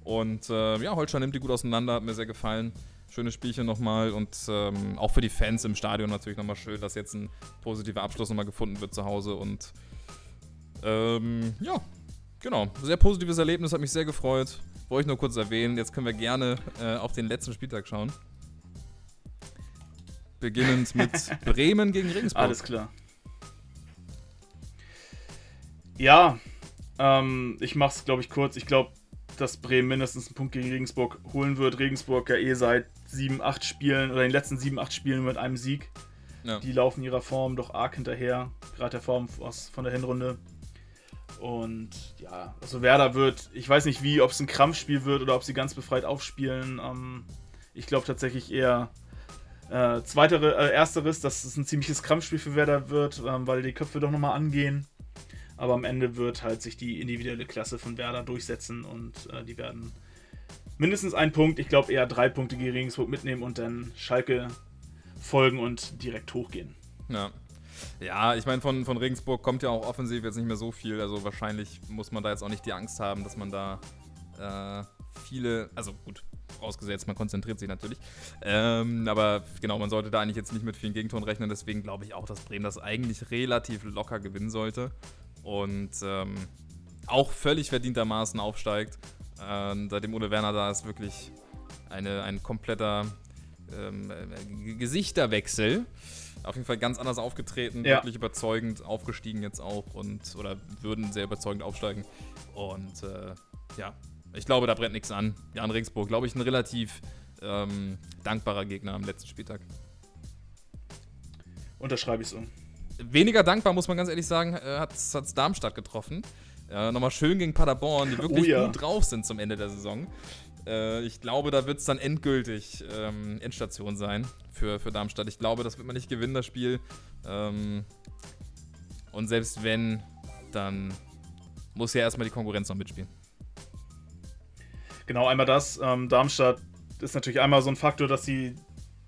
Und äh, ja, Holstein nimmt die gut auseinander, hat mir sehr gefallen. Schönes Spielchen nochmal und ähm, auch für die Fans im Stadion natürlich nochmal schön, dass jetzt ein positiver Abschluss nochmal gefunden wird zu Hause. Und ähm, ja, genau. Sehr positives Erlebnis, hat mich sehr gefreut. Wollte ich nur kurz erwähnen. Jetzt können wir gerne äh, auf den letzten Spieltag schauen. Beginnend mit Bremen gegen Regensburg. Alles klar. Ja, ähm, ich mach's, glaube ich, kurz. Ich glaube, dass Bremen mindestens einen Punkt gegen Regensburg holen wird. Regensburg ja eh seit 7, 8 Spielen oder den letzten 7, 8 Spielen mit einem Sieg. Ja. Die laufen ihrer Form doch arg hinterher, gerade der Form aus, von der Hinrunde. Und ja, also Werder wird, ich weiß nicht wie, ob es ein Krampfspiel wird oder ob sie ganz befreit aufspielen. Ähm, ich glaube tatsächlich eher äh, zweitere, äh, ersteres, dass es ein ziemliches Krampfspiel für Werder wird, ähm, weil die Köpfe doch nochmal angehen. Aber am Ende wird halt sich die individuelle Klasse von Werder durchsetzen und äh, die werden mindestens einen Punkt, ich glaube eher drei Punkte gegen Regensburg mitnehmen und dann Schalke folgen und direkt hochgehen. Ja. Ja, ich meine, von, von Regensburg kommt ja auch offensiv jetzt nicht mehr so viel. Also wahrscheinlich muss man da jetzt auch nicht die Angst haben, dass man da äh, viele, also gut, vorausgesetzt, man konzentriert sich natürlich. Ähm, aber genau, man sollte da eigentlich jetzt nicht mit vielen Gegentoren rechnen. Deswegen glaube ich auch, dass Bremen das eigentlich relativ locker gewinnen sollte. Und ähm, auch völlig verdientermaßen aufsteigt. Ähm, seitdem Ole Werner da ist, wirklich eine, ein kompletter ähm, äh, Gesichterwechsel. Auf jeden Fall ganz anders aufgetreten, ja. wirklich überzeugend, aufgestiegen jetzt auch und oder würden sehr überzeugend aufsteigen. Und äh, ja, ich glaube, da brennt nichts an. Jan Regensburg, glaube ich, ein relativ ähm, dankbarer Gegner am letzten Spieltag. Unterschreibe ich so. Weniger dankbar, muss man ganz ehrlich sagen, äh, hat es Darmstadt getroffen. Äh, Nochmal schön gegen Paderborn, die wirklich oh ja. gut drauf sind zum Ende der Saison. Äh, ich glaube, da wird es dann endgültig ähm, Endstation sein für, für Darmstadt. Ich glaube, das wird man nicht gewinnen, das Spiel. Ähm, und selbst wenn, dann muss ja erstmal die Konkurrenz noch mitspielen. Genau, einmal das. Ähm, Darmstadt ist natürlich einmal so ein Faktor, dass sie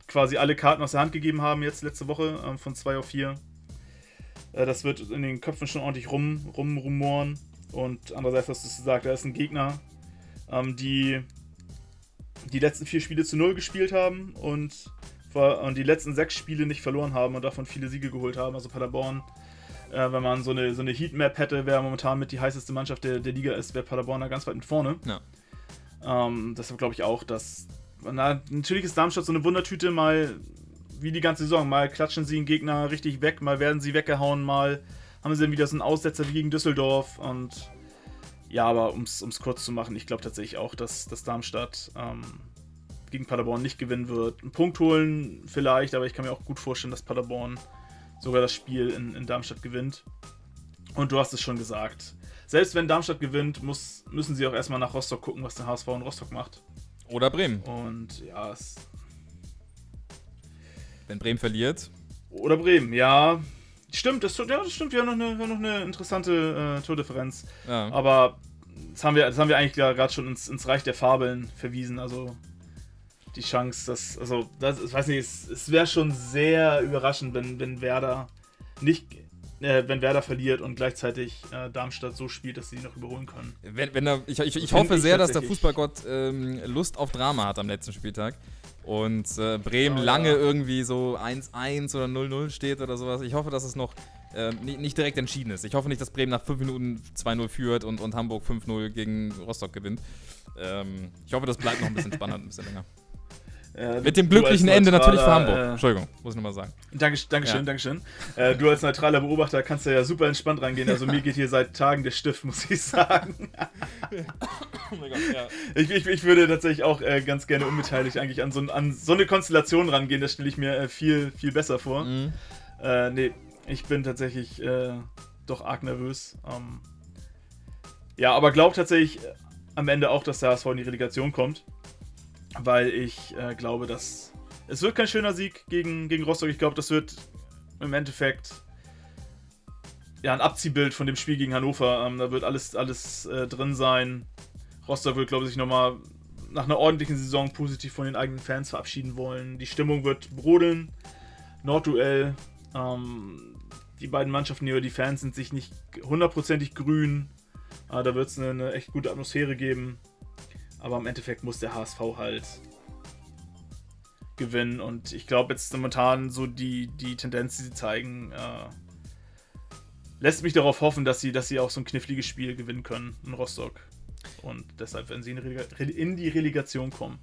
quasi alle Karten aus der Hand gegeben haben jetzt letzte Woche ähm, von 2 auf 4. Äh, das wird in den Köpfen schon ordentlich rum, rumrumoren. Und andererseits hast du gesagt, da ist ein Gegner, ähm, die die letzten vier Spiele zu null gespielt haben und, und die letzten sechs Spiele nicht verloren haben und davon viele Siege geholt haben. Also Paderborn, äh, wenn man so eine, so eine Heatmap hätte, wer momentan mit die heißeste Mannschaft der, der Liga ist, wäre Paderborn da ganz weit mit vorne. Ja. Ähm, deshalb glaube ich auch, dass. Na, natürlich ist Darmstadt so eine Wundertüte, mal wie die ganze Saison. Mal klatschen sie einen Gegner richtig weg, mal werden sie weggehauen, mal haben sie dann wieder so einen Aussetzer wie gegen Düsseldorf und ja, aber um es kurz zu machen, ich glaube tatsächlich auch, dass, dass Darmstadt ähm, gegen Paderborn nicht gewinnen wird. Einen Punkt holen vielleicht, aber ich kann mir auch gut vorstellen, dass Paderborn sogar das Spiel in, in Darmstadt gewinnt. Und du hast es schon gesagt. Selbst wenn Darmstadt gewinnt, muss, müssen sie auch erstmal nach Rostock gucken, was der HSV in Rostock macht. Oder Bremen. Und ja, es. Wenn Bremen verliert. Oder Bremen, ja. Stimmt, das, ja, das stimmt. Wir haben noch eine, noch eine interessante äh, Tordifferenz. Ja. Aber das haben wir, das haben wir eigentlich gerade schon ins, ins Reich der Fabeln verwiesen. Also die Chance, dass, also, das, ich weiß nicht, es, es wäre schon sehr überraschend, wenn, wenn Werder nicht, äh, wenn Werder verliert und gleichzeitig äh, Darmstadt so spielt, dass sie ihn noch überholen können. Wenn, wenn er, ich, ich, ich hoffe sehr, dass der Fußballgott ähm, Lust auf Drama hat am letzten Spieltag und äh, Bremen oh, lange ja. irgendwie so 1-1 oder 0-0 steht oder sowas. Ich hoffe, dass es noch äh, nicht, nicht, direkt entschieden ist. Ich hoffe nicht, dass Bremen nach 5 Minuten 2-0 führt und, und Hamburg 5-0 gegen Rostock gewinnt. Ähm, ich hoffe, das bleibt noch ein bisschen spannend, ein bisschen länger. Äh, Mit dem glücklichen Ende natürlich für Hamburg. Äh, Entschuldigung, muss ich nochmal sagen. Danke, Dankeschön, ja. Dankeschön. Äh, du als neutraler Beobachter kannst ja super entspannt reingehen. Also mir geht hier seit Tagen der Stift, muss ich sagen. oh mein Gott, ja. ich, ich, ich, würde tatsächlich auch äh, ganz gerne unbeteiligt eigentlich an so, an so, eine Konstellation rangehen. Das stelle ich mir äh, viel, viel besser vor. Mhm. Äh, nee, ich bin tatsächlich doch arg nervös. Ähm, ja, aber glaube tatsächlich am Ende auch, dass der HSV in die Relegation kommt weil ich äh, glaube, dass es wird kein schöner Sieg gegen, gegen Rostock. Ich glaube, das wird im Endeffekt ja ein Abziehbild von dem Spiel gegen Hannover. Ähm, da wird alles, alles äh, drin sein. Rostock wird, glaube ich, nochmal nach einer ordentlichen Saison positiv von den eigenen Fans verabschieden wollen. Die Stimmung wird brodeln. Nordduell. Ähm, die beiden Mannschaften hier, die Fans sind sich nicht hundertprozentig grün. Äh, da wird es eine, eine echt gute Atmosphäre geben. Aber im Endeffekt muss der HSV halt gewinnen. Und ich glaube jetzt momentan so die, die Tendenz, die sie zeigen, äh, lässt mich darauf hoffen, dass sie, dass sie auch so ein kniffliges Spiel gewinnen können in Rostock. Und deshalb, wenn sie in, die Relegation kommen,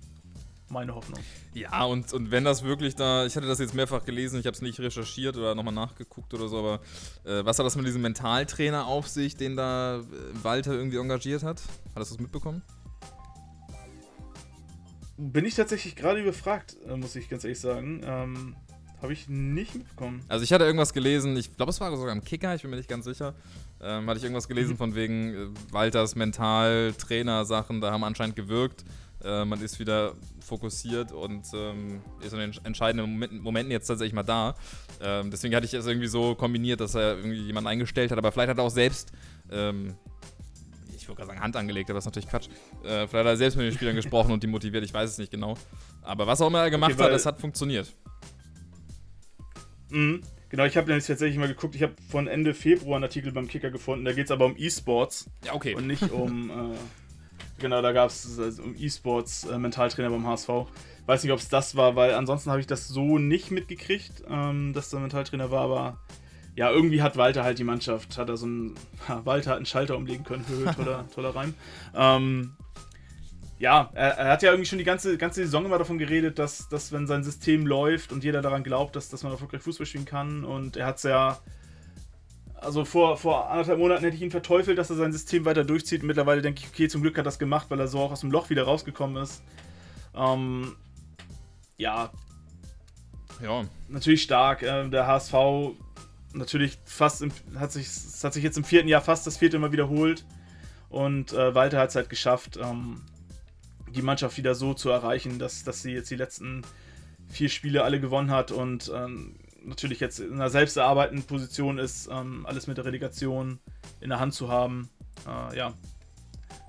meine Hoffnung. Ja, und, und wenn das wirklich da, ich hatte das jetzt mehrfach gelesen, ich habe es nicht recherchiert oder nochmal nachgeguckt oder so, aber äh, was hat das mit diesem Mentaltrainer auf sich, den da äh, Walter irgendwie engagiert hat? Hast du das mitbekommen? Bin ich tatsächlich gerade überfragt, äh, muss ich ganz ehrlich sagen. Ähm, Habe ich nicht mitbekommen. Also ich hatte irgendwas gelesen, ich glaube es war sogar im Kicker, ich bin mir nicht ganz sicher. Ähm, hatte ich irgendwas gelesen mhm. von wegen äh, Walters Mental-Trainer-Sachen, da haben anscheinend gewirkt. Äh, man ist wieder fokussiert und ähm, ist in den entscheidenden Momenten, Momenten, jetzt tatsächlich mal da. Ähm, deswegen hatte ich es irgendwie so kombiniert, dass er irgendwie jemanden eingestellt hat, aber vielleicht hat er auch selbst ähm, ich wollte gerade sagen, Hand angelegt, aber das ist natürlich Quatsch. Äh, vielleicht hat er selbst mit den Spielern gesprochen und die motiviert, ich weiß es nicht genau. Aber was auch immer er gemacht okay, hat, das hat funktioniert. Mhm. Genau, ich habe nämlich tatsächlich mal geguckt, ich habe von Ende Februar einen Artikel beim Kicker gefunden, da geht es aber um E-Sports. Ja, okay. Und nicht um, äh, genau, da gab es also um E-Sports, äh, Mentaltrainer beim HSV. Weiß nicht, ob es das war, weil ansonsten habe ich das so nicht mitgekriegt, ähm, dass der Mentaltrainer war, aber ja, irgendwie hat Walter halt die Mannschaft, hat er so einen, Walter hat einen Schalter umlegen können, toller, toller Reim. Ähm, ja, er, er, hat ja irgendwie schon die ganze, ganze Saison immer davon geredet, dass, dass wenn sein System läuft und jeder daran glaubt, dass, dass man erfolgreich Fußball spielen kann. Und er hat es ja. Also vor, vor anderthalb Monaten hätte ich ihn verteufelt, dass er sein System weiter durchzieht. Und mittlerweile denke ich, okay, zum Glück hat er das gemacht, weil er so auch aus dem Loch wieder rausgekommen ist. Ähm, ja. Ja. Natürlich stark. Äh, der HSV natürlich fast im, hat sich hat sich jetzt im vierten Jahr fast das vierte Mal wiederholt. Und äh, Walter hat es halt geschafft, ähm, die Mannschaft wieder so zu erreichen, dass, dass sie jetzt die letzten vier Spiele alle gewonnen hat und ähm, natürlich jetzt in einer selbst erarbeitenden Position ist, ähm, alles mit der Relegation in der Hand zu haben. Äh, ja,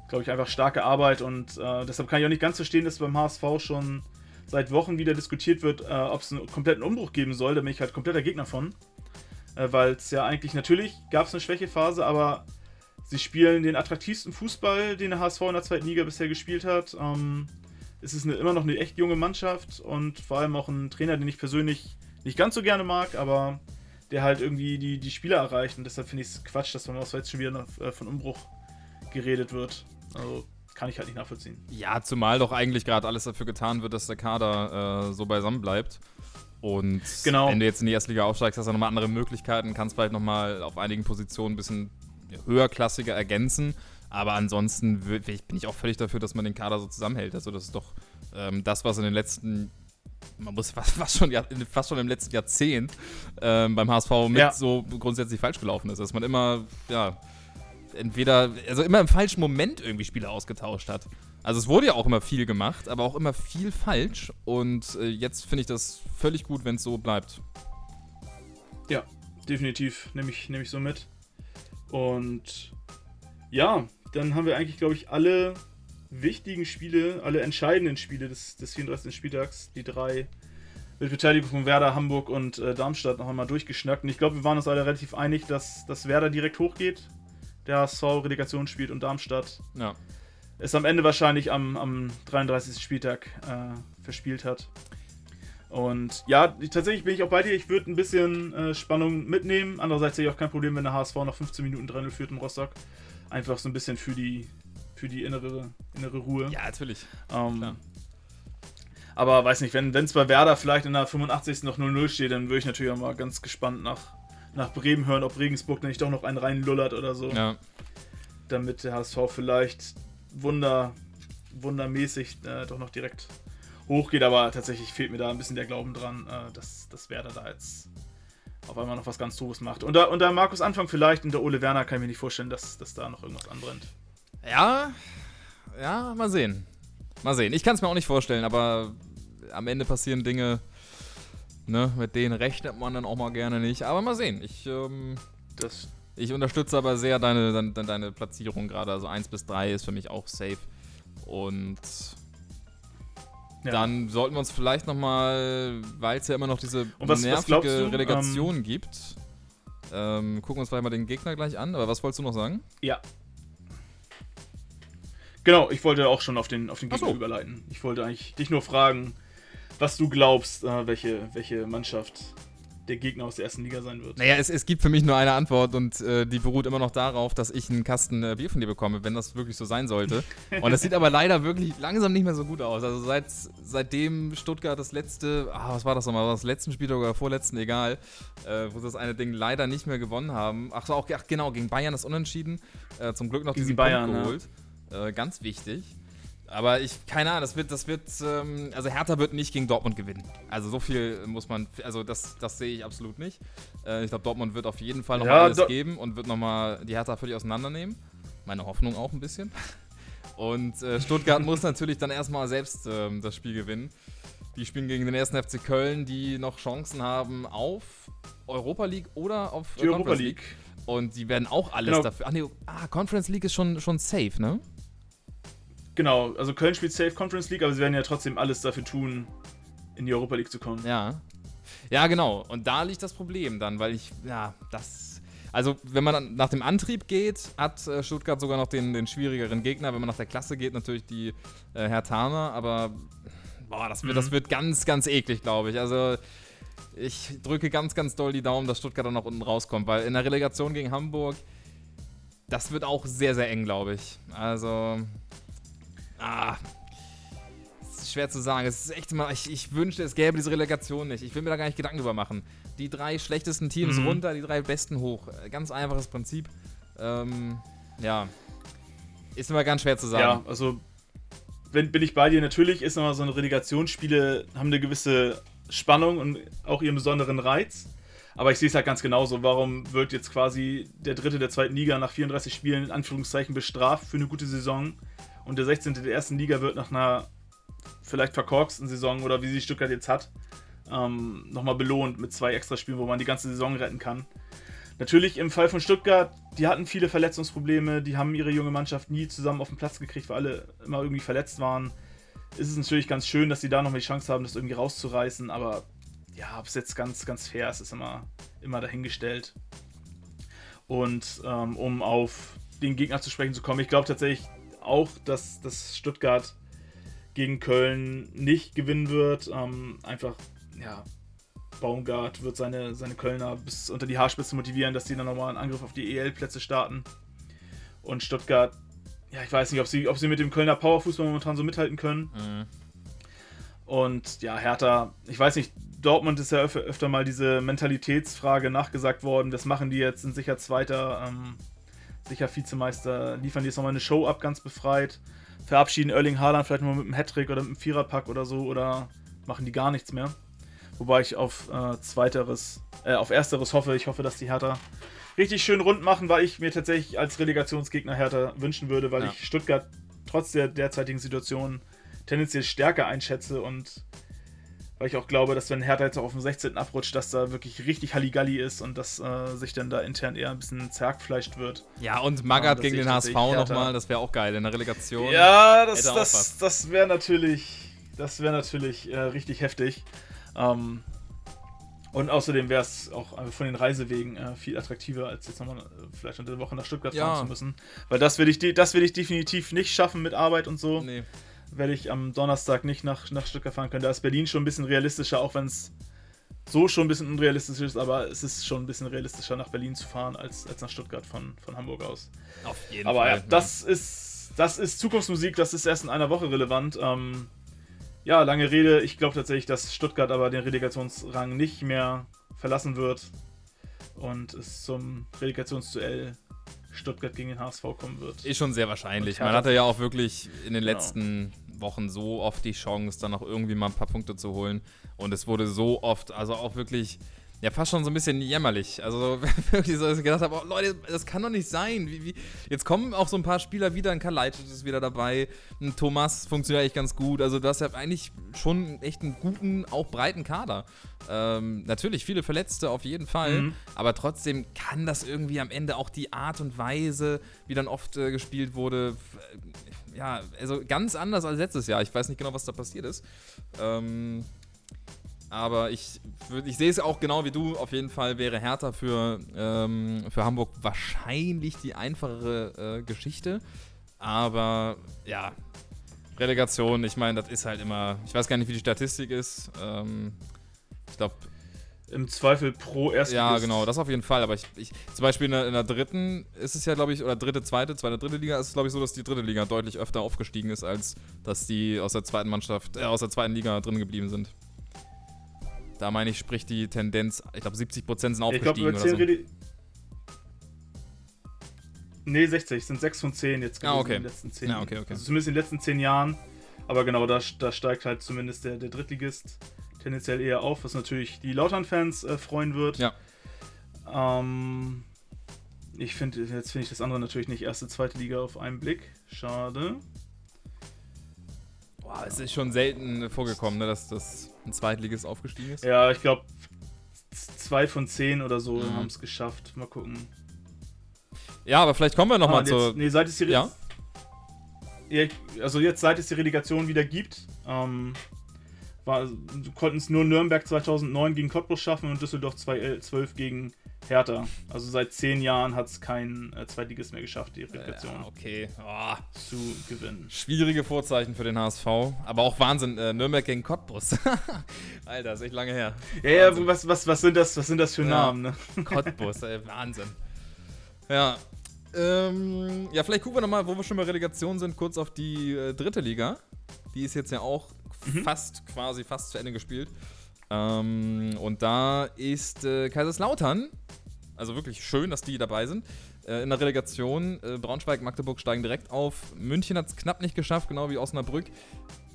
glaube ich, einfach starke Arbeit und äh, deshalb kann ich auch nicht ganz verstehen, dass beim HSV schon seit Wochen wieder diskutiert wird, äh, ob es einen kompletten Umbruch geben soll. Da bin ich halt kompletter Gegner von. Äh, Weil es ja eigentlich, natürlich gab es eine Schwächephase, aber Sie spielen den attraktivsten Fußball, den der HSV in der zweiten Liga bisher gespielt hat. Ähm, es ist eine, immer noch eine echt junge Mannschaft und vor allem auch ein Trainer, den ich persönlich nicht ganz so gerne mag, aber der halt irgendwie die, die Spieler erreicht. Und deshalb finde ich es Quatsch, dass man auch jetzt schon wieder noch, äh, von Umbruch geredet wird. Also kann ich halt nicht nachvollziehen. Ja, zumal doch eigentlich gerade alles dafür getan wird, dass der Kader äh, so beisammen bleibt. Und genau. wenn du jetzt in die erste Liga aufsteigst, hast du nochmal andere Möglichkeiten, kannst vielleicht nochmal auf einigen Positionen ein bisschen höherklassiger ergänzen. Aber ansonsten bin ich auch völlig dafür, dass man den Kader so zusammenhält. Also das ist doch ähm, das, was in den letzten, man muss fast, fast, schon, fast schon im letzten Jahrzehnt ähm, beim HSV mit ja. so grundsätzlich falsch gelaufen ist. Dass man immer, ja, entweder, also immer im falschen Moment irgendwie Spieler ausgetauscht hat. Also es wurde ja auch immer viel gemacht, aber auch immer viel falsch. Und äh, jetzt finde ich das völlig gut, wenn es so bleibt. Ja, definitiv. Nehme ich, nehm ich so mit. Und ja, dann haben wir eigentlich, glaube ich, alle wichtigen Spiele, alle entscheidenden Spiele des, des 34. Spieltags, die drei mit Beteiligung von Werder, Hamburg und äh, Darmstadt noch einmal durchgeschnackt. Und ich glaube, wir waren uns alle relativ einig, dass, dass Werder direkt hochgeht, der HSV Relegation spielt und Darmstadt ja. Es am Ende wahrscheinlich am, am 33. Spieltag äh, verspielt hat. Und ja, tatsächlich bin ich auch bei dir. Ich würde ein bisschen äh, Spannung mitnehmen. Andererseits sehe ich auch kein Problem, wenn der HSV noch 15 Minuten dran führt im Rostock. Einfach so ein bisschen für die, für die innere, innere Ruhe. Ja, natürlich. Ähm, aber weiß nicht, wenn es bei Werder vielleicht in der 85. noch 0-0 steht, dann würde ich natürlich auch mal ganz gespannt nach, nach Bremen hören, ob Regensburg nicht doch noch einen reinlullert oder so. Ja. Damit der HSV vielleicht wunder, wundermäßig äh, doch noch direkt hochgeht, aber tatsächlich fehlt mir da ein bisschen der Glauben dran, äh, dass, dass Werder da jetzt auf einmal noch was ganz Doofes macht. Und da, und da Markus Anfang vielleicht und der Ole Werner kann ich mir nicht vorstellen, dass, dass da noch irgendwas anbrennt. Ja, ja, mal sehen. Mal sehen. Ich kann es mir auch nicht vorstellen, aber am Ende passieren Dinge, ne, mit denen rechnet man dann auch mal gerne nicht. Aber mal sehen. Ich, ähm, das ich unterstütze aber sehr deine, deine, deine Platzierung gerade. Also 1 bis 3 ist für mich auch safe. Und ja. Dann sollten wir uns vielleicht nochmal, weil es ja immer noch diese was, nervige was Relegation ähm, gibt, ähm, gucken wir uns vielleicht mal den Gegner gleich an. Aber was wolltest du noch sagen? Ja. Genau, ich wollte auch schon auf den, auf den Gegner so. überleiten. Ich wollte eigentlich dich nur fragen, was du glaubst, äh, welche, welche Mannschaft der Gegner aus der ersten Liga sein wird. Naja, es, es gibt für mich nur eine Antwort und äh, die beruht immer noch darauf, dass ich einen Kasten äh, Bier von dir bekomme, wenn das wirklich so sein sollte. Und das sieht aber leider wirklich langsam nicht mehr so gut aus. Also seit, seitdem Stuttgart das letzte, ah, was war das nochmal, war das letzten Spieltag oder vorletzten, egal, äh, wo sie das eine Ding leider nicht mehr gewonnen haben. Ach so, auch, ach, genau, gegen Bayern das Unentschieden. Äh, zum Glück noch gegen diesen Bayern Punkt geholt. Ja. Äh, ganz wichtig. Aber ich, keine Ahnung, das wird, das wird, ähm, also Hertha wird nicht gegen Dortmund gewinnen. Also so viel muss man, also das, das sehe ich absolut nicht. Äh, ich glaube, Dortmund wird auf jeden Fall nochmal ja, alles geben und wird nochmal die Hertha völlig auseinandernehmen. Meine Hoffnung auch ein bisschen. Und äh, Stuttgart muss natürlich dann erstmal selbst ähm, das Spiel gewinnen. Die spielen gegen den ersten FC Köln, die noch Chancen haben auf Europa League oder auf die Europa League. League. Und die werden auch alles genau. dafür. Ach nee, ah, Conference League ist schon, schon safe, ne? Genau, also Köln spielt Safe Conference League, aber sie werden ja trotzdem alles dafür tun, in die Europa League zu kommen. Ja. Ja, genau. Und da liegt das Problem dann, weil ich, ja, das. Also, wenn man nach dem Antrieb geht, hat äh, Stuttgart sogar noch den, den schwierigeren Gegner. Wenn man nach der Klasse geht, natürlich die äh, Hertaner, aber boah, das wird, mhm. das wird ganz, ganz eklig, glaube ich. Also, ich drücke ganz, ganz doll die Daumen, dass Stuttgart dann noch unten rauskommt, weil in der Relegation gegen Hamburg, das wird auch sehr, sehr eng, glaube ich. Also, Ah, schwer zu sagen. Es ist echt immer, ich, ich wünschte, es gäbe diese Relegation nicht. Ich will mir da gar nicht Gedanken drüber machen. Die drei schlechtesten Teams Mhm. runter, die drei besten hoch. Ganz einfaches Prinzip. Ähm, ja. Ist immer ganz schwer zu sagen. Ja, also wenn, bin ich bei dir. Natürlich ist immer so eine Relegationsspiele, haben eine gewisse Spannung und auch ihren besonderen Reiz. Aber ich sehe es halt ganz genauso. Warum wird jetzt quasi der Dritte der zweiten Liga nach 34 Spielen in Anführungszeichen bestraft für eine gute Saison und der 16. der ersten Liga wird nach einer vielleicht verkorksten Saison oder wie sie Stuttgart jetzt hat, ähm, nochmal belohnt mit zwei Extraspielen, wo man die ganze Saison retten kann. Natürlich im Fall von Stuttgart, die hatten viele Verletzungsprobleme, die haben ihre junge Mannschaft nie zusammen auf den Platz gekriegt, weil alle immer irgendwie verletzt waren. Ist es natürlich ganz schön, dass sie da nochmal die Chance haben, das irgendwie rauszureißen, aber ja, ob es jetzt ganz, ganz fair ist, ist immer, immer dahingestellt. Und ähm, um auf den Gegner zu sprechen zu kommen, ich glaube tatsächlich auch, dass, dass Stuttgart gegen Köln nicht gewinnen wird. Ähm, einfach, ja, Baumgart wird seine, seine Kölner bis unter die Haarspitze motivieren, dass die dann nochmal einen Angriff auf die EL-Plätze starten. Und Stuttgart, ja, ich weiß nicht, ob sie, ob sie mit dem Kölner Powerfußball momentan so mithalten können. Mhm. Und ja, Hertha, ich weiß nicht, Dortmund ist ja öf öfter mal diese Mentalitätsfrage nachgesagt worden. Was machen die jetzt? Sind sicher Zweiter, ähm, sicher Vizemeister, liefern die jetzt nochmal eine Show ab, ganz befreit. Verabschieden Erling Haaland vielleicht mal mit einem Hattrick oder mit einem Viererpack oder so oder machen die gar nichts mehr. Wobei ich auf äh, zweiteres, äh, auf ersteres hoffe. Ich hoffe, dass die Hertha richtig schön rund machen, weil ich mir tatsächlich als Relegationsgegner Hertha wünschen würde, weil Ja. ich Stuttgart trotz der derzeitigen Situation tendenziell stärker einschätze und weil ich auch glaube, dass wenn Hertha jetzt auch auf dem 16. abrutscht, dass da wirklich richtig Halligalli ist und dass äh, sich dann da intern eher ein bisschen zergfleischt wird. Ja, und Ja, Magath das gegen den HSV nochmal, das wäre auch geil in der Relegation. Ja, das, das, das wäre natürlich, das wäre natürlich äh, richtig heftig. Ähm, und außerdem wäre es auch äh, von den Reisewegen äh, viel attraktiver, als jetzt nochmal äh, vielleicht unter der Woche nach Stuttgart Ja. fahren zu müssen. Weil das will ich, das will ich definitiv nicht schaffen mit Arbeit und so. Nee. Werde ich am Donnerstag nicht nach, nach Stuttgart fahren können. Da ist Berlin schon ein bisschen realistischer, auch wenn es so schon ein bisschen unrealistisch ist, aber es ist schon ein bisschen realistischer, nach Berlin zu fahren, als, als nach Stuttgart von, von Hamburg aus. Auf jeden Aber Fall. ja, das ist, das ist Zukunftsmusik, das ist erst in einer Woche relevant. Ähm, ja, lange Rede. Ich glaube tatsächlich, dass Stuttgart aber den Relegationsrang nicht mehr verlassen wird und es zum Relegationsduell Stuttgart gegen den HSV kommen wird. Ist schon sehr wahrscheinlich. Man hatte ja auch wirklich in den Genau. letzten Wochen so oft die Chance, dann auch irgendwie mal ein paar Punkte zu holen. Und es wurde so oft, also auch wirklich, ja, fast schon so ein bisschen jämmerlich. Also wirklich so, dass ich gedacht habe, oh, Leute, das kann doch nicht sein. Wie, wie? Jetzt kommen auch so ein paar Spieler wieder, ein Kalajdzic ist wieder dabei, ein Thomas funktioniert eigentlich ganz gut. Also du hast ja eigentlich schon echt einen guten, auch breiten Kader. Ähm, natürlich viele Verletzte auf jeden Fall, Mhm. aber trotzdem kann das irgendwie am Ende auch die Art und Weise, wie dann oft äh, gespielt wurde, äh, ja, also ganz anders als letztes Jahr. Ich weiß nicht genau, was da passiert ist. Ähm, aber ich, ich sehe es auch genau wie du. Auf jeden Fall wäre Hertha für, ähm, für Hamburg wahrscheinlich die einfachere äh, Geschichte. Aber ja, Relegation, ich meine, das ist halt immer. Ich weiß gar nicht, wie die Statistik ist. Ähm, ich glaube, Im Zweifel pro Erstligist. ja, genau, das auf jeden Fall. Aber ich, ich zum Beispiel in der, in der dritten ist es ja, glaube ich, oder dritte, zweite, zweite, dritte Liga ist es, glaube ich, so, dass die dritte Liga deutlich öfter aufgestiegen ist, als dass die aus der zweiten Mannschaft, äh, aus der zweiten Liga drin geblieben sind. Da meine ich, spricht die Tendenz, ich glaube, 70% sind Ich glaube, aufgestiegen über oder 10 so. Rede. Nee, 60, sind 6 von 10 jetzt Ah, okay. in den letzten 10 Ja, okay, okay. Also zumindest in den letzten 10 Jahren. Aber genau, da, da steigt halt zumindest der, der Drittligist tendenziell eher auf, was natürlich die Lautern-Fans äh, freuen wird. Ja. Ähm, ich finde, jetzt finde ich das andere natürlich nicht erste, zweite Liga auf einen Blick. Schade. Boah, es ist schon selten vorgekommen, ne, dass das ein Zweitligist aufgestiegen ist. Ja, ich glaube, zwei von zehn oder so Mhm. haben es geschafft. Mal gucken. Ja, aber vielleicht kommen wir Ah, nochmal und zu. nee, seit es die Re- Ja? Ja, also jetzt, seit es die Relegation wieder gibt, ähm, konnten es nur Nürnberg 2009 gegen Cottbus schaffen und Düsseldorf 2012 gegen Hertha. Also seit zehn Jahren hat es kein äh, Zweitligist mehr geschafft, die Relegation Ja, okay. Oh, zu gewinnen. schwierige Vorzeichen für den HSV. Aber auch Wahnsinn, äh, Nürnberg gegen Cottbus. Alter, ist echt lange her. Ja, ja, was, was, was, sind das, was sind das für Ja. Namen, ne? Cottbus, ey, Wahnsinn. Ja. Ähm, ja, vielleicht gucken wir nochmal, wo wir schon bei Relegation sind, kurz auf die äh, dritte Liga. Die ist jetzt ja auch mhm. fast quasi fast zu Ende gespielt. Ähm, und da ist äh, Kaiserslautern, also wirklich schön, dass die dabei sind, äh, in der Relegation. Äh, Braunschweig, Magdeburg steigen direkt auf. München hat es knapp nicht geschafft, genau wie Osnabrück.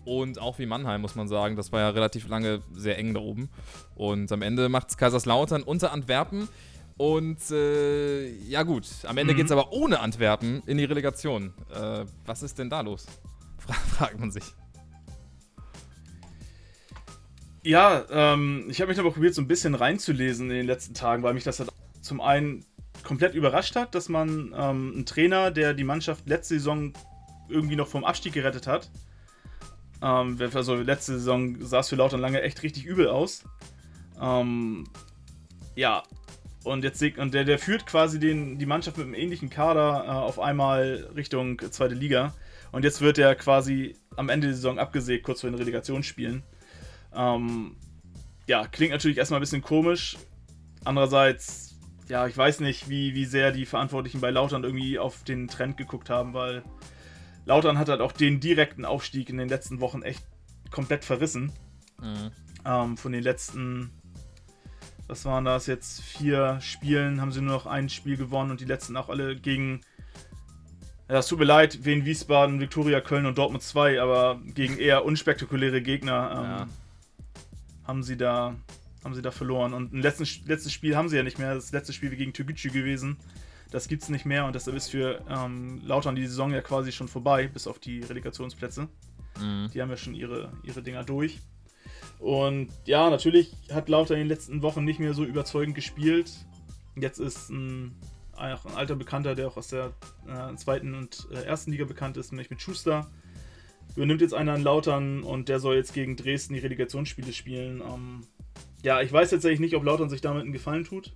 Und auch wie Mannheim, muss man sagen. Das war ja relativ lange sehr eng da oben. Und am Ende macht es Kaiserslautern unter Antwerpen. Und äh, ja gut, am Ende mhm. geht es aber ohne Antwerpen in die Relegation. Äh, was ist denn da los? Fra fragt man sich. Ja, ähm, ich habe mich aber probiert, so ein bisschen reinzulesen in den letzten Tagen, weil mich das halt zum einen komplett überrascht hat, dass man ähm, einen Trainer, der die Mannschaft letzte Saison irgendwie noch vom Abstieg gerettet hat, ähm, also letzte Saison sah es für Lautern lange echt richtig übel aus. Ähm, ja, und jetzt und der, der führt quasi den, die Mannschaft mit einem ähnlichen Kader äh, auf einmal Richtung zweite Liga. Und jetzt wird er quasi am Ende der Saison abgesägt, kurz vor den Relegationsspielen. Ähm, ja, klingt natürlich erstmal ein bisschen komisch. Andererseits, ja, ich weiß nicht, wie, wie sehr die Verantwortlichen bei Lautern irgendwie auf den Trend geguckt haben, weil Lautern hat halt auch den direkten Aufstieg in den letzten Wochen echt komplett verrissen. Mhm. Ähm, von den letzten, was waren das jetzt, vier Spielen haben sie nur noch ein Spiel gewonnen und die letzten auch alle gegen, ja, es tut mir leid, Wien Wiesbaden, Viktoria Köln und Dortmund 2, aber gegen eher unspektakuläre Gegner ähm, ja. Haben sie da haben sie da verloren. Und ein letztes, letztes Spiel haben sie ja nicht mehr. Das letzte Spiel gegen Türkgücü gewesen. Das gibt es nicht mehr und deshalb ist für ähm, Lautern die Saison ja quasi schon vorbei, bis auf die Relegationsplätze. Mhm. Die haben ja schon ihre, ihre Dinger durch. Und ja, natürlich hat Lautern in den letzten Wochen nicht mehr so überzeugend gespielt. Jetzt ist ein, ein alter Bekannter, der auch aus der äh, zweiten und äh, ersten Liga bekannt ist, nämlich mit Schuster. Übernimmt jetzt einer an Lautern und der soll jetzt gegen Dresden die Relegationsspiele spielen. Ähm, ja, ich weiß tatsächlich nicht, ob Lautern sich damit einen Gefallen tut.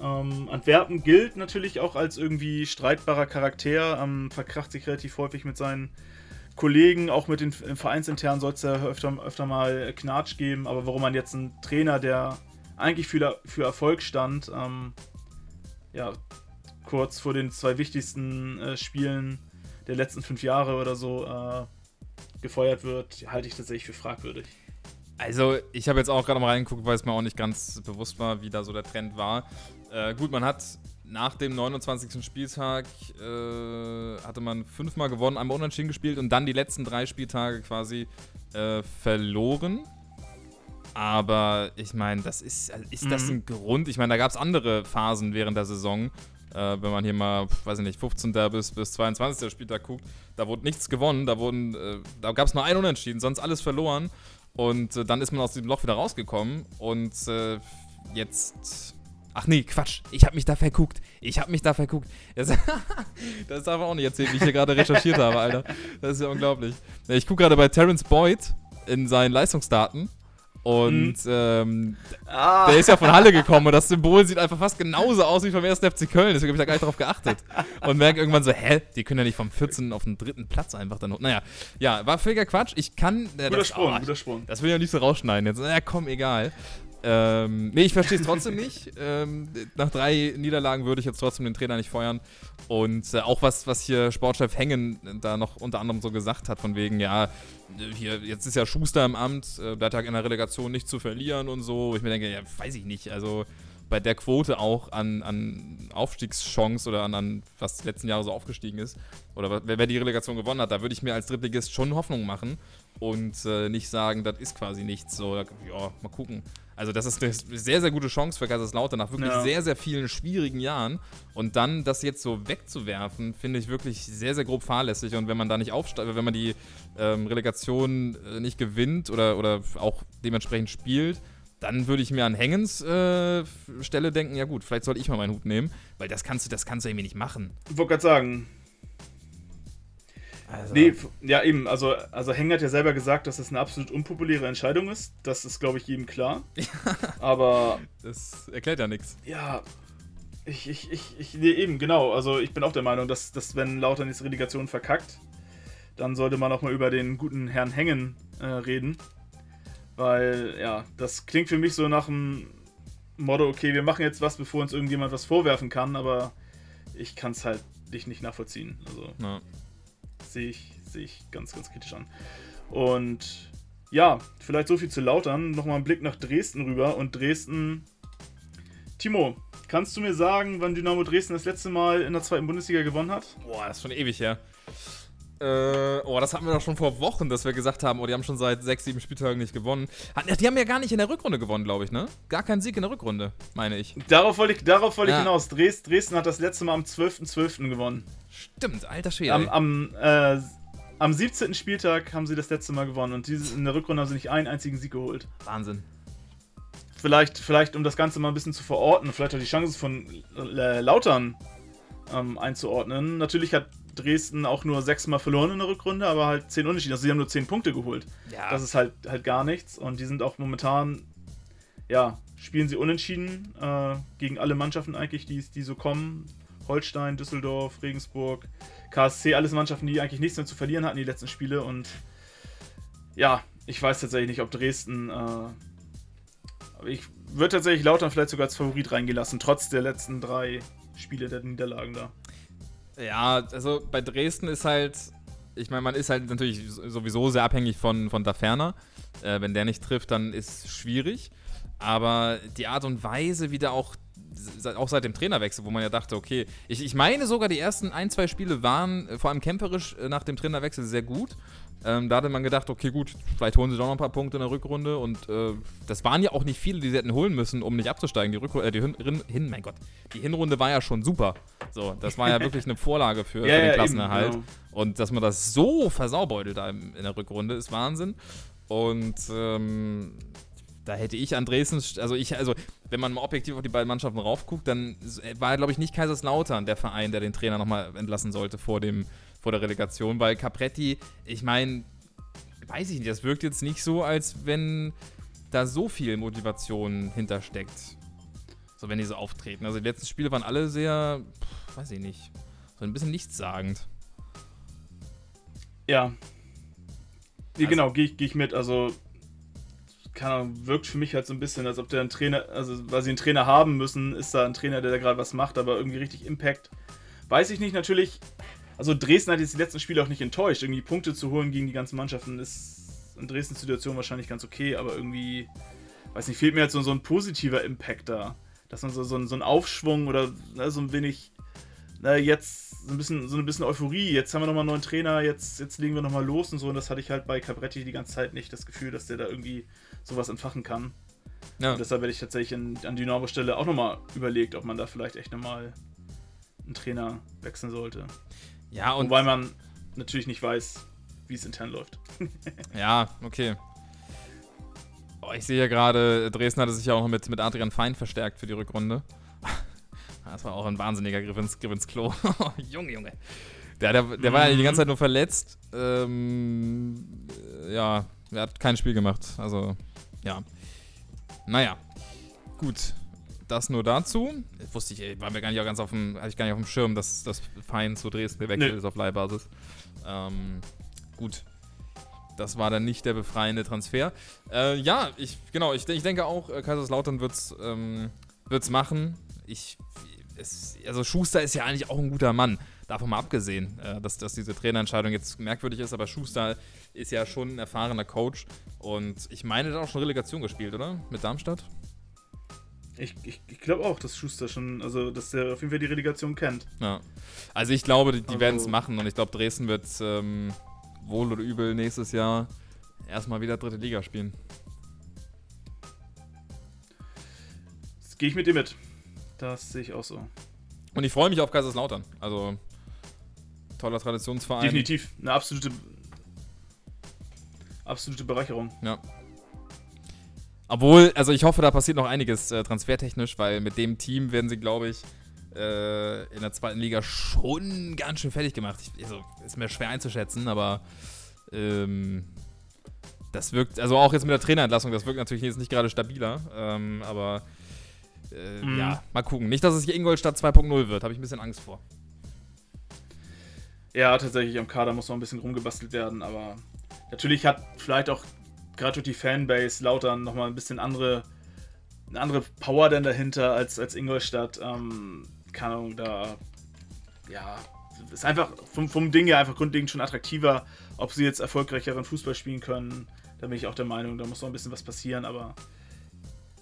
Ähm, Antwerpen gilt natürlich auch als irgendwie streitbarer Charakter, ähm, verkracht sich relativ häufig mit seinen Kollegen, auch mit den Vereinsinternen soll es ja öfter, öfter mal Knatsch geben, aber warum man jetzt einen Trainer, der eigentlich für, für Erfolg stand, ähm, ja, kurz vor den zwei wichtigsten äh, Spielen der letzten fünf Jahre oder so äh, gefeuert wird, halte ich tatsächlich für fragwürdig. Also, ich habe jetzt auch gerade mal reingeguckt, weil es mir auch nicht ganz bewusst war, wie da so der Trend war. Äh, gut, man hat nach dem 29. Spieltag äh, hatte man fünfmal gewonnen, einmal unentschieden gespielt und dann die letzten drei Spieltage quasi äh, verloren. Aber ich meine, das ist, also ist mhm. das ein Grund? Ich meine, da gab es andere Phasen während der Saison. Äh, wenn man hier mal, weiß ich nicht, 15. bis, bis 22. Spieltag guckt, da wurde nichts gewonnen, da, äh, da gab es nur ein Unentschieden, sonst alles verloren. Und äh, dann ist man aus diesem Loch wieder rausgekommen und äh, jetzt Ach nee, Quatsch. Ich habe mich da verguckt. Ich habe mich da verguckt. Das, das darf auch nicht erzählen, wie ich hier gerade recherchiert habe, Alter. Das ist ja unglaublich. Ich gucke gerade bei Terence Boyd in seinen Leistungsdaten. Und hm. ähm, ah. der ist ja von Halle gekommen und das Symbol sieht einfach fast genauso aus wie vom 1. FC Köln. Deswegen habe ich da gar nicht drauf geachtet. Und merke irgendwann so, hä, die können ja nicht vom 14. auf den dritten Platz einfach dann. Naja, ja, war völliger Quatsch. Ich kann. Äh, guter das, Sprung, oh, guter Sprung. Das will ich ja nicht so rausschneiden jetzt. Na komm, egal. Ähm, nee, ich verstehe es trotzdem nicht. Ähm, nach drei Niederlagen würde ich jetzt trotzdem den Trainer nicht feuern. Und äh, auch was, was hier Sportchef Hengen da noch unter anderem so gesagt hat, von wegen, ja, hier, jetzt ist ja Schuster im Amt, äh, ja in der Relegation nicht zu verlieren und so. Ich mir denke, ja, weiß ich nicht. Also bei der Quote auch an, an Aufstiegschance oder an, an, was die letzten Jahre so aufgestiegen ist, oder wer, wer die Relegation gewonnen hat, da würde ich mir als Drittligist schon Hoffnung machen und äh, nicht sagen, das ist quasi nichts. So, ja, mal gucken. Also das ist eine sehr, sehr gute Chance für Kaiserslautern nach wirklich ja. sehr, sehr vielen schwierigen Jahren. Und dann das jetzt so wegzuwerfen, finde ich wirklich sehr, sehr grob fahrlässig. Und wenn man da nicht aufsteigt, wenn man die ähm, Relegation äh, nicht gewinnt oder, oder auch dementsprechend spielt, dann würde ich mir an Hängens äh, Stelle denken, ja gut, vielleicht sollte ich mal meinen Hut nehmen, weil das kannst du, das kannst du irgendwie nicht machen. Ich wollte gerade sagen, also. Nee, ja eben, also, also Heng hat ja selber gesagt, dass das eine absolut unpopuläre Entscheidung ist. Das ist, glaube ich, jedem klar. Aber. Das erklärt ja nichts. Ja. Ich, ich, ich, ich, nee, eben, genau. Also ich bin auch der Meinung, dass, dass wenn Lautern jetzt Relegation verkackt, dann sollte man auch mal über den guten Herrn Hengen äh, reden. Weil, ja, das klingt für mich so nach dem Motto, okay, wir machen jetzt was, bevor uns irgendjemand was vorwerfen kann, aber ich kann es halt nicht, nicht nachvollziehen. Also. Ja sehe ich, seh ich ganz, ganz kritisch an. Und ja, vielleicht so viel zu Lautern. Nochmal ein Blick nach Dresden rüber. Und Dresden. Timo, kannst du mir sagen, wann Dynamo Dresden das letzte Mal in der zweiten Bundesliga gewonnen hat? Boah, das ist schon ewig her. Äh, oh, das hatten wir doch schon vor Wochen, dass wir gesagt haben, oh, die haben schon seit sechs, sieben Spieltagen nicht gewonnen. Die haben ja gar nicht in der Rückrunde gewonnen, glaube ich, ne? Gar keinen Sieg in der Rückrunde, meine ich. Darauf wollte ich, darauf wollte ja. ich hinaus. Dresden, Dresden hat das letzte Mal am 12.12. .12. gewonnen. Stimmt, alter Schwede. Am, am, äh, am 17. Spieltag haben sie das letzte Mal gewonnen und dieses, in der Rückrunde haben sie nicht einen einzigen Sieg geholt. Wahnsinn. Vielleicht, vielleicht um das Ganze mal ein bisschen zu verorten, vielleicht auch die Chance von äh, Lautern ähm, einzuordnen. Natürlich hat Dresden auch nur sechsmal verloren in der Rückrunde, aber halt zehn Unentschieden. Also sie haben nur zehn Punkte geholt. Ja. Das ist halt, halt gar nichts. Und die sind auch momentan, ja, spielen sie unentschieden äh, gegen alle Mannschaften eigentlich, die, die so kommen. Holstein, Düsseldorf, Regensburg, KSC, alles Mannschaften, die eigentlich nichts mehr zu verlieren hatten, die letzten Spiele. Und ja, ich weiß tatsächlich nicht, ob Dresden. Äh, aber ich würde tatsächlich Lautern vielleicht sogar als Favorit reingelassen, trotz der letzten drei Spiele der Niederlagen da. Ja, also bei Dresden ist halt, ich meine, man ist halt natürlich sowieso sehr abhängig von, von Daferner. Äh, wenn der nicht trifft, dann ist es schwierig. Aber die Art und Weise, wie der auch, auch seit dem Trainerwechsel, wo man ja dachte, okay, ich, ich meine sogar, die ersten ein, zwei Spiele waren äh, vor allem kämpferisch äh, nach dem Trainerwechsel sehr gut. Ähm, da hatte man gedacht, okay, gut, vielleicht holen sie doch noch ein paar Punkte in der Rückrunde. Und äh, das waren ja auch nicht viele, die sie hätten holen müssen, um nicht abzusteigen. Die, Rückrunde, äh, die Hin, Hin, mein Gott, die Hinrunde war ja schon super. So, das war ja wirklich eine Vorlage für, ja, für den Klassenerhalt. Genau. Und dass man das so versaubeutelt da in der Rückrunde, ist Wahnsinn. Und ähm, da hätte ich an Dresden, also ich, also wenn man mal objektiv auf die beiden Mannschaften raufguckt, dann war, glaube ich, nicht Kaiserslautern der Verein, der den Trainer nochmal entlassen sollte vor dem vor der Relegation, weil Capretti, ich meine, weiß ich nicht, das wirkt jetzt nicht so, als wenn da so viel Motivation hintersteckt. So, wenn die so auftreten. Also, die letzten Spiele waren alle sehr, pff, weiß ich nicht, so ein bisschen nichtssagend. Ja. Also, genau, gehe ich, geh ich mit. Also, keine Ahnung, wirkt für mich halt so ein bisschen, als ob der ein Trainer, also weil sie einen Trainer haben müssen, ist da ein Trainer, der da gerade was macht, aber irgendwie richtig Impact. Weiß ich nicht, natürlich also Dresden hat jetzt die letzten Spiele auch nicht enttäuscht. Irgendwie Punkte zu holen gegen die ganzen Mannschaften ist in Dresdens Situation wahrscheinlich ganz okay, aber irgendwie, weiß nicht, fehlt mir jetzt so, so ein positiver Impact da. Dass man so, so, so einen Aufschwung oder ne, so ein wenig, na, jetzt so ein bisschen, so ein bisschen Euphorie. Jetzt haben wir nochmal einen neuen Trainer, jetzt, jetzt legen wir nochmal los und so. Und das hatte ich halt bei Cabretti die ganze Zeit nicht das Gefühl, dass der da irgendwie sowas entfachen kann. Ja. Und deshalb werde ich tatsächlich in, an die Norbe-Stelle auch nochmal überlegt, ob man da vielleicht echt nochmal einen Trainer wechseln sollte. Ja, und. Wobei man natürlich nicht weiß, wie es intern läuft. ja, okay. Oh, ich sehe ja gerade, Dresden hatte sich ja auch mit, mit Adrian Feind verstärkt für die Rückrunde. Das war auch ein wahnsinniger Griff ins, Griff ins Klo. Junge, Junge. Der, der, der war ja die ganze Zeit nur verletzt. Ähm, ja, er hat kein Spiel gemacht. Also, ja. Naja. Gut das nur dazu. Wusste ich, war mir gar nicht ganz auf dem, hatte ich gar nicht auf dem Schirm, dass das Fein zu Dresden gewechselt nee. ist auf Leihbasis. Ähm, gut. Das war dann nicht der befreiende Transfer. Äh, ja, ich, genau, ich, ich denke auch, äh, Kaiserslautern wird es ähm, wird's machen. Ich, es, also Schuster ist ja eigentlich auch ein guter Mann. Davon mal abgesehen, äh, dass, dass diese Trainerentscheidung jetzt merkwürdig ist, aber Schuster ist ja schon ein erfahrener Coach. Und ich meine, der hat auch schon Relegation gespielt, oder? Mit Darmstadt? Ich, ich, ich glaube auch, dass Schuster schon, also dass er auf jeden Fall die Relegation kennt. Ja. Also ich glaube, die, die also, werden es machen und ich glaube, Dresden wird ähm, wohl oder übel nächstes Jahr erstmal wieder dritte Liga spielen. Das gehe ich mit dir mit. Das sehe ich auch so. Und ich freue mich auf Kaiserslautern. Also toller Traditionsverein. Definitiv. Eine absolute absolute Bereicherung. Ja. Obwohl, also ich hoffe, da passiert noch einiges äh, transfertechnisch, weil mit dem Team werden sie, glaube ich, äh, in der zweiten Liga schon ganz schön fertig gemacht. Ich, also, ist mir schwer einzuschätzen, aber ähm, das wirkt, also auch jetzt mit der Trainerentlassung, das wirkt natürlich jetzt nicht gerade stabiler, ähm, aber äh, mhm. ja, mal gucken. Nicht, dass es hier Ingolstadt 2.0 wird, habe ich ein bisschen Angst vor. Ja, tatsächlich, am Kader muss noch ein bisschen rumgebastelt werden, aber natürlich hat vielleicht auch gerade durch die Fanbase Lautern nochmal ein bisschen andere, eine andere Power denn dahinter als, als Ingolstadt. Ähm, keine Ahnung, da, ja, ist einfach vom, vom Ding her einfach grundlegend schon attraktiver, ob sie jetzt erfolgreicheren Fußball spielen können. Da bin ich auch der Meinung, da muss noch ein bisschen was passieren, aber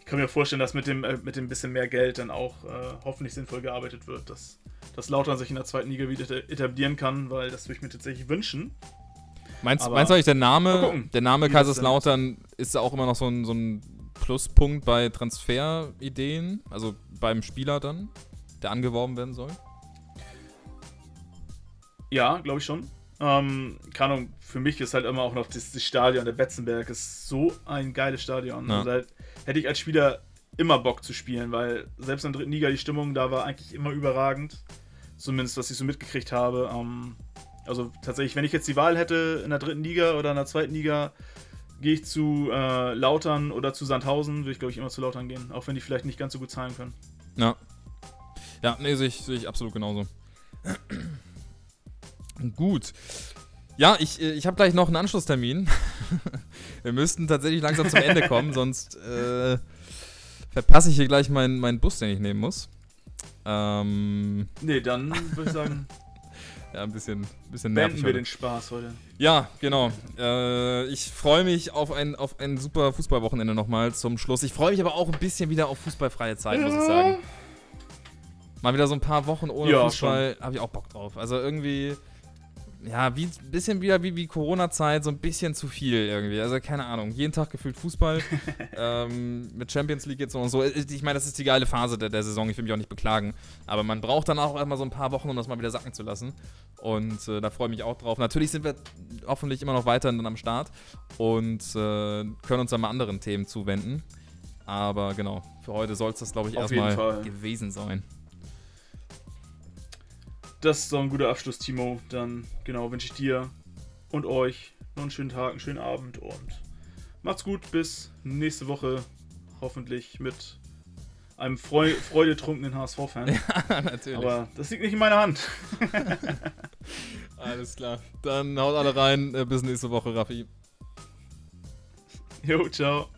ich kann mir vorstellen, dass mit dem, äh, mit dem bisschen mehr Geld dann auch äh, hoffentlich sinnvoll gearbeitet wird, dass, dass Lautern sich in der zweiten Liga wieder etablieren kann, weil das würde ich mir tatsächlich wünschen. Meinst, meinst du eigentlich, der Name, der Name Kaiserslautern ist auch immer noch so ein, so ein Pluspunkt bei Transferideen? Also beim Spieler dann, der angeworben werden soll? Ja, glaube ich schon. Ähm, keine Ahnung, für mich ist halt immer auch noch das, das Stadion, der Betzenberg ist so ein geiles Stadion. Ja. Also halt, hätte ich als Spieler immer Bock zu spielen, weil selbst in der dritten Liga die Stimmung da war eigentlich immer überragend. Zumindest, was ich so mitgekriegt habe. Ähm, also tatsächlich, wenn ich jetzt die Wahl hätte in der dritten Liga oder in der zweiten Liga, gehe ich zu äh, Lautern oder zu Sandhausen, würde ich glaube ich immer zu Lautern gehen, auch wenn die vielleicht nicht ganz so gut zahlen können. Ja. Ja, nee, sehe ich, seh ich absolut genauso. Gut. Ja, ich, äh, ich habe gleich noch einen Anschlusstermin. Wir müssten tatsächlich langsam zum Ende kommen, sonst äh, verpasse ich hier gleich meinen, meinen Bus, den ich nehmen muss. Ähm, nee, dann würde ich sagen. ja, ein bisschen, bisschen nervig. wir den Spaß heute. Ja, genau. Äh, ich freue mich auf ein, auf ein super Fußballwochenende nochmal zum Schluss. Ich freue mich aber auch ein bisschen wieder auf fußballfreie Zeit, ja. muss ich sagen. Mal wieder so ein paar Wochen ohne ja, Fußball, habe ich auch Bock drauf. Also irgendwie ja, wie ein bisschen wieder wie, wie Corona-Zeit, so ein bisschen zu viel irgendwie. Also keine Ahnung, jeden Tag gefühlt Fußball. ähm, mit Champions League jetzt und so. Ich meine, das ist die geile Phase der, der Saison, ich will mich auch nicht beklagen. Aber man braucht dann auch erstmal so ein paar Wochen, um das mal wieder sacken zu lassen. Und äh, da freue ich mich auch drauf. Natürlich sind wir hoffentlich immer noch weiterhin dann am Start und äh, können uns dann mal anderen Themen zuwenden. Aber genau, für heute soll es das, glaube ich, erstmal gewesen sein das ist so ein guter Abschluss, Timo. Dann genau wünsche ich dir und euch noch einen schönen Tag, einen schönen Abend und macht's gut. Bis nächste Woche. Hoffentlich mit einem Freu freudetrunkenen HSV-Fan. Ja, natürlich. Aber das liegt nicht in meiner Hand. Alles klar. Dann haut alle rein. Äh, bis nächste Woche, Raffi. Jo, ciao.